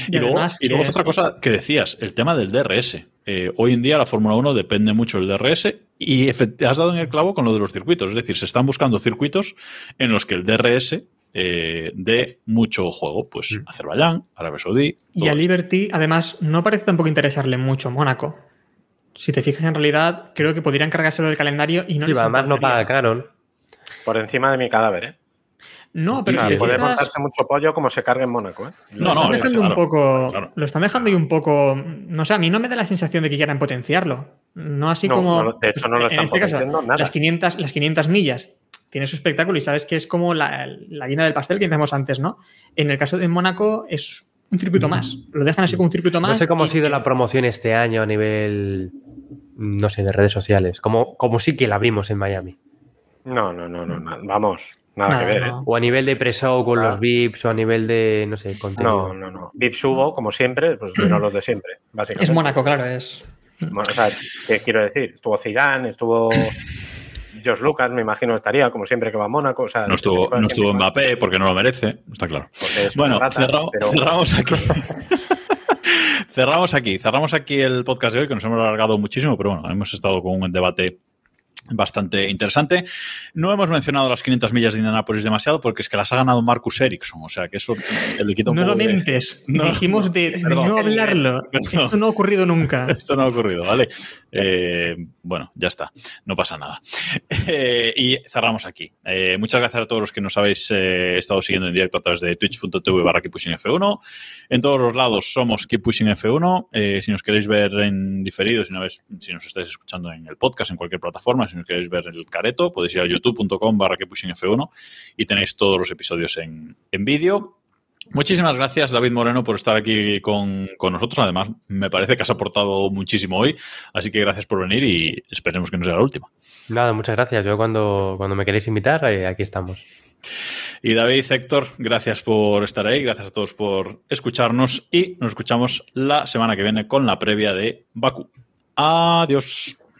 Y, luego, y es otra cosa que decías, el tema del DRS. Eh, hoy en día la Fórmula 1 depende mucho del DRS y has dado en el clavo con lo de los circuitos. Es decir, se están buscando circuitos en los que el DRS eh, dé mucho juego. Pues Azerbaiyán, Arabia Saudí. Y a esto. Liberty, además, no parece tampoco interesarle mucho Mónaco. Si te fijas en realidad, creo que podrían cargárselo del calendario y no sí, además no paga Canon. Por encima de mi cadáver, ¿eh? No, pero O si sea, te puede fijas, montarse mucho pollo como se carga en Mónaco, ¿eh? No, lo están no, dejando claro, un poco, claro. lo están dejando ahí un poco, no sé, a mí no me da la sensación de que quieran potenciarlo. No así No, como no, de hecho no lo en están este caso, nada. las 500 las 500 millas tiene su espectáculo y sabes que es como la, la guinda del pastel que decíamos antes, ¿no? En el caso de Mónaco es un circuito más. Lo dejan así como un circuito más. No sé cómo y- ha sido la promoción este año a nivel, no sé, de redes sociales. Como, como sí que la vimos en Miami. No, no, no, no, no, vamos, nada, Nada, que ver. ¿eh? no. O a nivel de pre-show con Ah. los VIPs o a nivel de, no sé, contenido. No, no, no. Vips hubo, como siempre, pues <clears throat> estuvieron los de siempre, básicamente. Es Mónaco, claro, es. Bueno, o sea, ¿qué quiero decir? Estuvo Zidane, estuvo <clears throat> Josh Lucas, me imagino estaría, como siempre que va a Mónaco. O sea, No estuvo, este no estuvo gente, Mbappé porque no lo merece, está claro. Bueno, rata, pero- cerramos aquí. <laughs> cerramos aquí. Cerramos aquí el podcast de hoy, que nos hemos alargado muchísimo, pero bueno, hemos estado con un debate bastante interesante. No hemos mencionado las 500 millas de Indianapolis demasiado porque es que las ha ganado Marcus Ericsson, o sea que eso le quita un No lo poco de- mentes. <laughs> No, Dijimos de, de <laughs> perdón, no hablarlo. <laughs> Perdón. Esto no ha ocurrido nunca. Esto no ha ocurrido, ¿vale? Eh, bueno, ya está, no pasa nada. Eh, y cerramos aquí. Eh, muchas gracias a todos los que nos habéis estado siguiendo en directo a través de twitch.tv barra F1. En todos los lados somos Keep Pushing F1. Eh, si nos queréis ver en diferido, si, no ves- si nos estáis escuchando en el podcast, en cualquier plataforma, si nos queréis ver el careto, podéis ir a youtube.com barra F1 y tenéis todos los episodios en, en vídeo. Muchísimas gracias, David Moreno, por estar aquí con, con nosotros. Además, me parece que has aportado muchísimo hoy, así que gracias por venir y esperemos que no sea la última. Nada, muchas gracias. Yo cuando, cuando me queréis invitar, eh, aquí estamos. Y David, Héctor, gracias por estar ahí, gracias a todos por escucharnos y nos escuchamos la semana que viene con la previa de Bakú. Adiós.